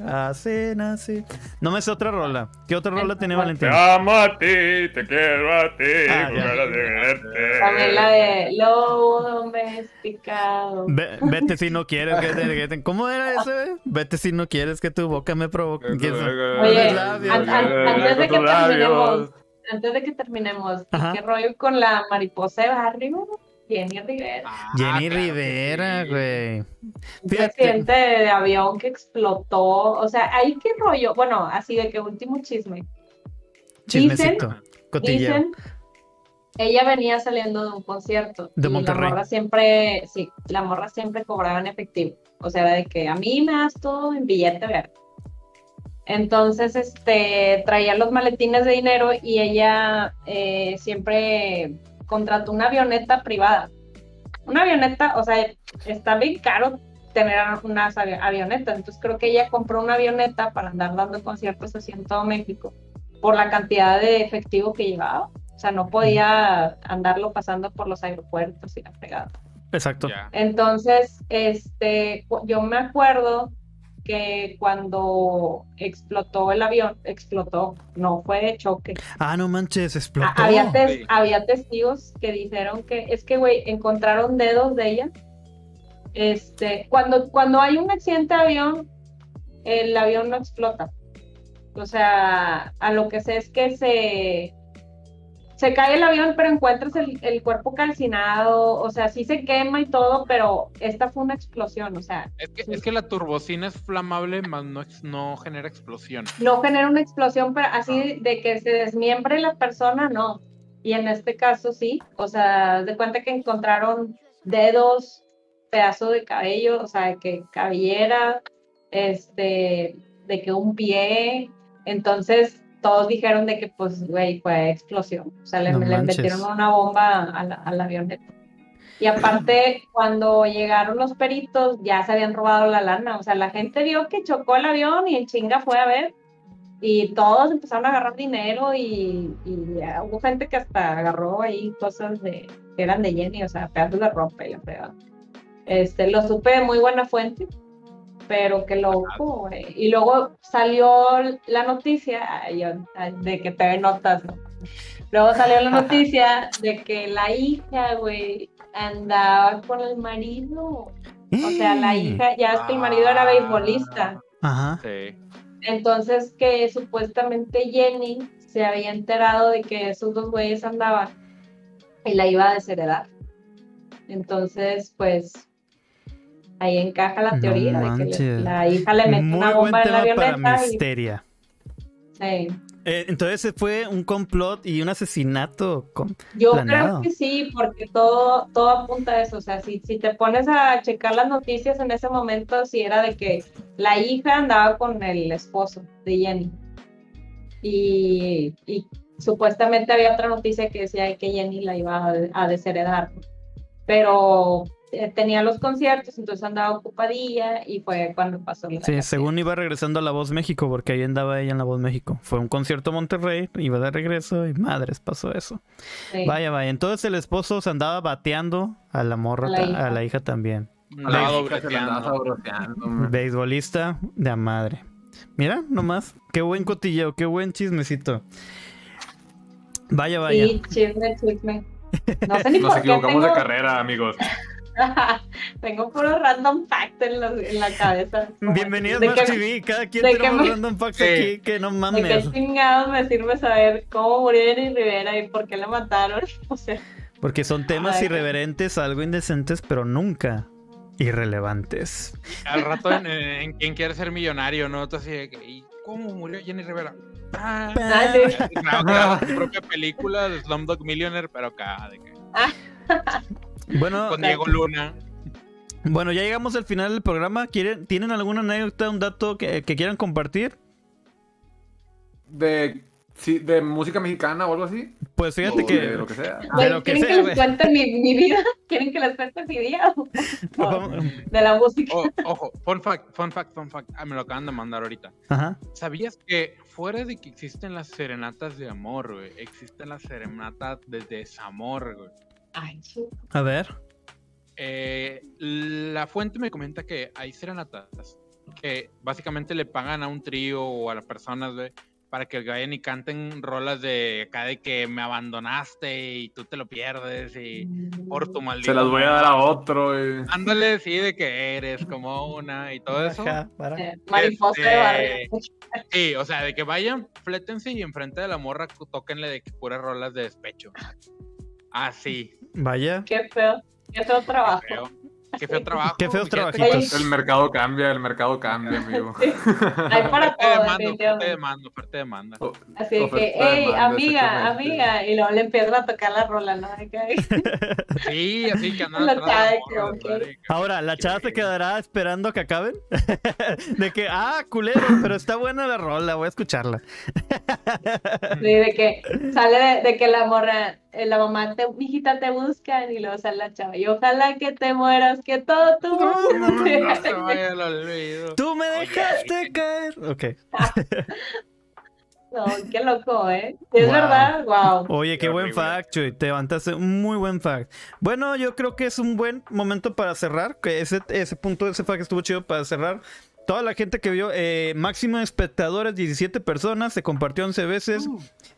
así nací. No me sé otra rola. ¿Qué otra rola tiene Valentín? Te amo a ti, te quiero a ti, Ah, con ya. ganas de verte. También la de Lo domesticado. Ve- vete si no quieres que te, que te- ¿Cómo era ese, güey? Vete si no quieres que tu boca me provoque. Oye, antes de que terminemos. Antes de que terminemos, Ajá. ¿qué rollo con la mariposa de barrio? Jenny Rivera. Ah, Jenny claro sí. sí. güey. Un Fíjate. accidente de avión que explotó. O sea, ahí qué rollo. Bueno, así de que último chisme. Chismecito. Cotilleo. Dicen, ella venía saliendo de un concierto. De y Monterrey. La morra siempre, sí, la morra siempre cobraba en efectivo. O sea, era de que a mí me das todo en billete verde. Entonces, este, traía los maletines de dinero y ella eh, siempre contrató una avioneta privada. Una avioneta, o sea, está bien caro tener una avi- avioneta. Entonces, creo que ella compró una avioneta para andar dando conciertos así en todo México por la cantidad de efectivo que llevaba. O sea, no podía andarlo pasando por los aeropuertos y la fregada. Exacto. Entonces, este, yo me acuerdo que cuando explotó el avión, explotó, no fue de choque. Ah, no manches, explotó. Había, tes- Sí. había testigos que dijeron que es que, güey, encontraron dedos de ella. Este, cuando, cuando hay un accidente de avión, el avión no explota. O sea, a lo que sé es que se, se cae el avión, pero encuentras el, el cuerpo calcinado. O sea, sí se quema y todo, pero esta fue una explosión. O sea, Es que, es que la turbocina es flamable, más no, no genera explosión. no genera una explosión, pero así de que se desmiembre la persona, no. Y en este caso sí, o sea, de cuenta que encontraron dedos, pedazo de cabello, o sea, que cabellera, este, de que un pie, entonces todos dijeron de que pues, güey, fue explosión, o sea, le, No le metieron una bomba a la, a la avioneta. Y aparte, cuando llegaron los peritos, ya se habían robado la lana. O sea, la gente vio que chocó el avión y en chinga fue a ver. Y todos empezaron a agarrar dinero y, y hubo gente que hasta agarró ahí cosas de, que eran de Jenny, o sea, pedazos de ropa y la fregada. Este, lo supe de muy buena fuente, pero que lo güey. Y luego salió la noticia ay, yo, ay, de que te notas, ¿no? Luego salió la noticia de que la hija, güey, andaba con el marido. O sea, la hija, ya es que el marido era beisbolista. Ajá. Sí. Entonces que supuestamente Jenny se había enterado de que esos dos güeyes andaban y la iba a desheredar. Entonces, pues ahí encaja la No teoría de que la hija le mete Muy una bomba en la tema para avioneta y misteria. sí. Eh, entonces fue un complot y un asesinato. con- Yo creo que sí, porque todo, todo apunta a eso. O sea, si, si te pones a checar las noticias en ese momento, sí era de que la hija andaba con el esposo de Jenny. Y, y supuestamente había otra noticia que decía que Jenny la iba a, a desheredar. Pero tenía los conciertos, entonces andaba ocupadilla y fue cuando pasó la Sí, según iba regresando a La Voz México, porque ahí andaba ella en La Voz México. Fue un concierto en Monterrey, iba de regreso y madres, pasó eso. Sí. Vaya, vaya. Entonces el esposo se andaba bateando a la morra, A la hija. a la hija también. Beisbolista de a madre. Mira, nomás. Qué buen cotilleo, qué buen chismecito. Vaya, vaya. Sí, chisme, chisme. No sé ni Nos por qué equivocamos de carrera, amigos. Tengo puro random fact en, los- en la cabeza. Bienvenidos a TV. Cada quien tenemos me- random facts Sí. aquí que no ¿De qué mames. chingados me sirve saber cómo murió Jenny Rivera y por qué la mataron? O sea, Porque son temas Ay, irreverentes, algo indecentes, pero nunca irrelevantes. Al rato en, en Quién quiere ser millonario, ¿no? Que, ¿y cómo murió Jenny Rivera? Ah, ah, que hace su propia película de Slumdog Millionaire, pero acá, de que, Bueno, con Diego Luna. Bueno, ya llegamos al final del programa. ¿Quieren, ¿Tienen alguna anécdota, un dato que, que quieran compartir? De, sí, de música mexicana o algo así. Pues fíjate O que... de lo que sea. de lo que ¿Quieren que, sea, les cuente mi, mi vida? ¿Quieren que les cuente mi vida? O de la música. Oh, ojo, fun fact, fun fact, fun fact. Ah, me lo acaban de mandar ahorita. Ajá. ¿Sabías que fuera de que existen las serenatas de amor, güey, existen las serenatas de desamor, güey? Ay. A ver. Eh, la fuente me comenta que hay serenatas que básicamente le pagan a un trío o a las personas, para que vayan y canten rolas de acá de que me abandonaste y tú te lo pierdes y por tu maldito. Se las voy a dar a otro. eh. Ándale, sí, de que eres como una y todo eso. Ajá, para. Eh, Mariposa de Este, barrio. Sí, o sea, de que vayan, flétense y enfrente de la morra tóquenle de que puras rolas de despecho. Así, Vaya. Qué feo. Qué feo trabajo. qué feo. Qué feo trabajo. Qué feos trabajitos. El mercado cambia, el mercado cambia, amigo. Sí. Hay para todo, demanda, fuerte definitivamente. demanda, fuerte demanda. Así de que, hey, amiga, amiga. Y luego le empiezan a tocar la rola, ¿no? De Sí, así que andan atrás de de Ahora, ¿la chava se quedará esperando a que acaben? de que, ah, culero, pero está buena la rola, voy a escucharla. Sí, de que sale de, de que la morra, eh, la mamá, te, mijita, te buscan. Y luego sale la chava. Y ojalá que te mueras, que todo tu mundo te No se vaya al olvido. Tú me Oye, dejaste ay, caer. Ok. No, qué loco, ¿eh? Es Wow. verdad, wow. Oye, qué Qué buen horrible. fact, Chuy. Te levantaste un muy buen fact. Bueno, yo creo que es un buen momento para cerrar. Que ese, ese punto, ese fact estuvo chido para cerrar. Toda la gente que vio, eh, máximo espectadores, 17 personas, se compartió 11 veces.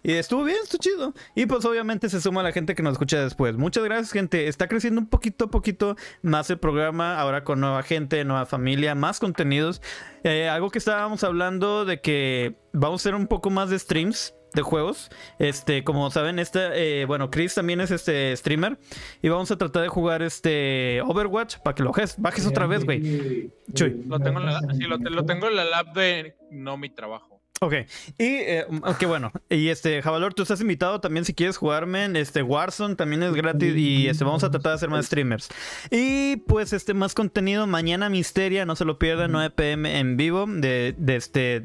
Y estuvo bien, estuvo chido. Y pues obviamente se suma la gente que nos escucha después. Muchas gracias, gente. Está creciendo un poquito a poquito más el programa, ahora con nueva gente, nueva familia, más contenidos. Eh, algo que estábamos hablando de que vamos a hacer un poco más de streams de juegos. Este, como saben, este, eh, bueno, Chris también es este streamer. Y vamos a tratar de jugar este Overwatch para que lo bajes, bajes otra vez, güey. Chuy. Lo tengo en la, sí, lo, te- lo tengo en la lab de no mi trabajo. Ok, y eh, qué bueno. Y este, Javalor, tú estás invitado también si quieres jugarme en este Warzone, también es gratis y este, vamos a tratar de hacer más streamers. Y pues este, más contenido, mañana Misteria, no se lo pierdan, 9 pm en vivo, de, de este...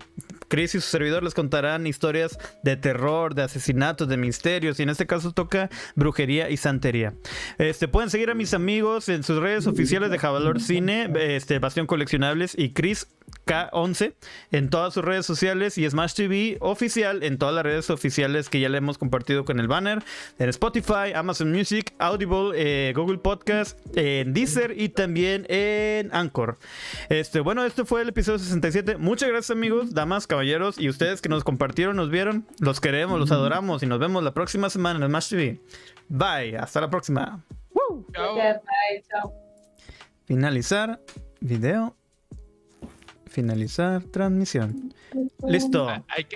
Chris y su servidor les contarán historias de terror, de asesinatos, de misterios, y en este caso toca brujería y santería. Este, pueden seguir a mis amigos en sus redes oficiales de Javalor Cine, este, Bastión Coleccionables y Chris K11 en todas sus redes sociales y Smash TV oficial en todas las redes oficiales que ya le hemos compartido con el banner en Spotify, Amazon Music, Audible, eh, Google Podcast, en Deezer y también en Anchor. Este, bueno, este fue el episodio 67. Muchas gracias amigos, damas, caballeros y ustedes que nos compartieron, nos vieron. Los queremos, los adoramos y nos vemos la próxima semana en Smash TV. Bye, hasta la próxima. Woo. Chao. Finalizar video. Finalizar transmisión. Listo. Hay, hay,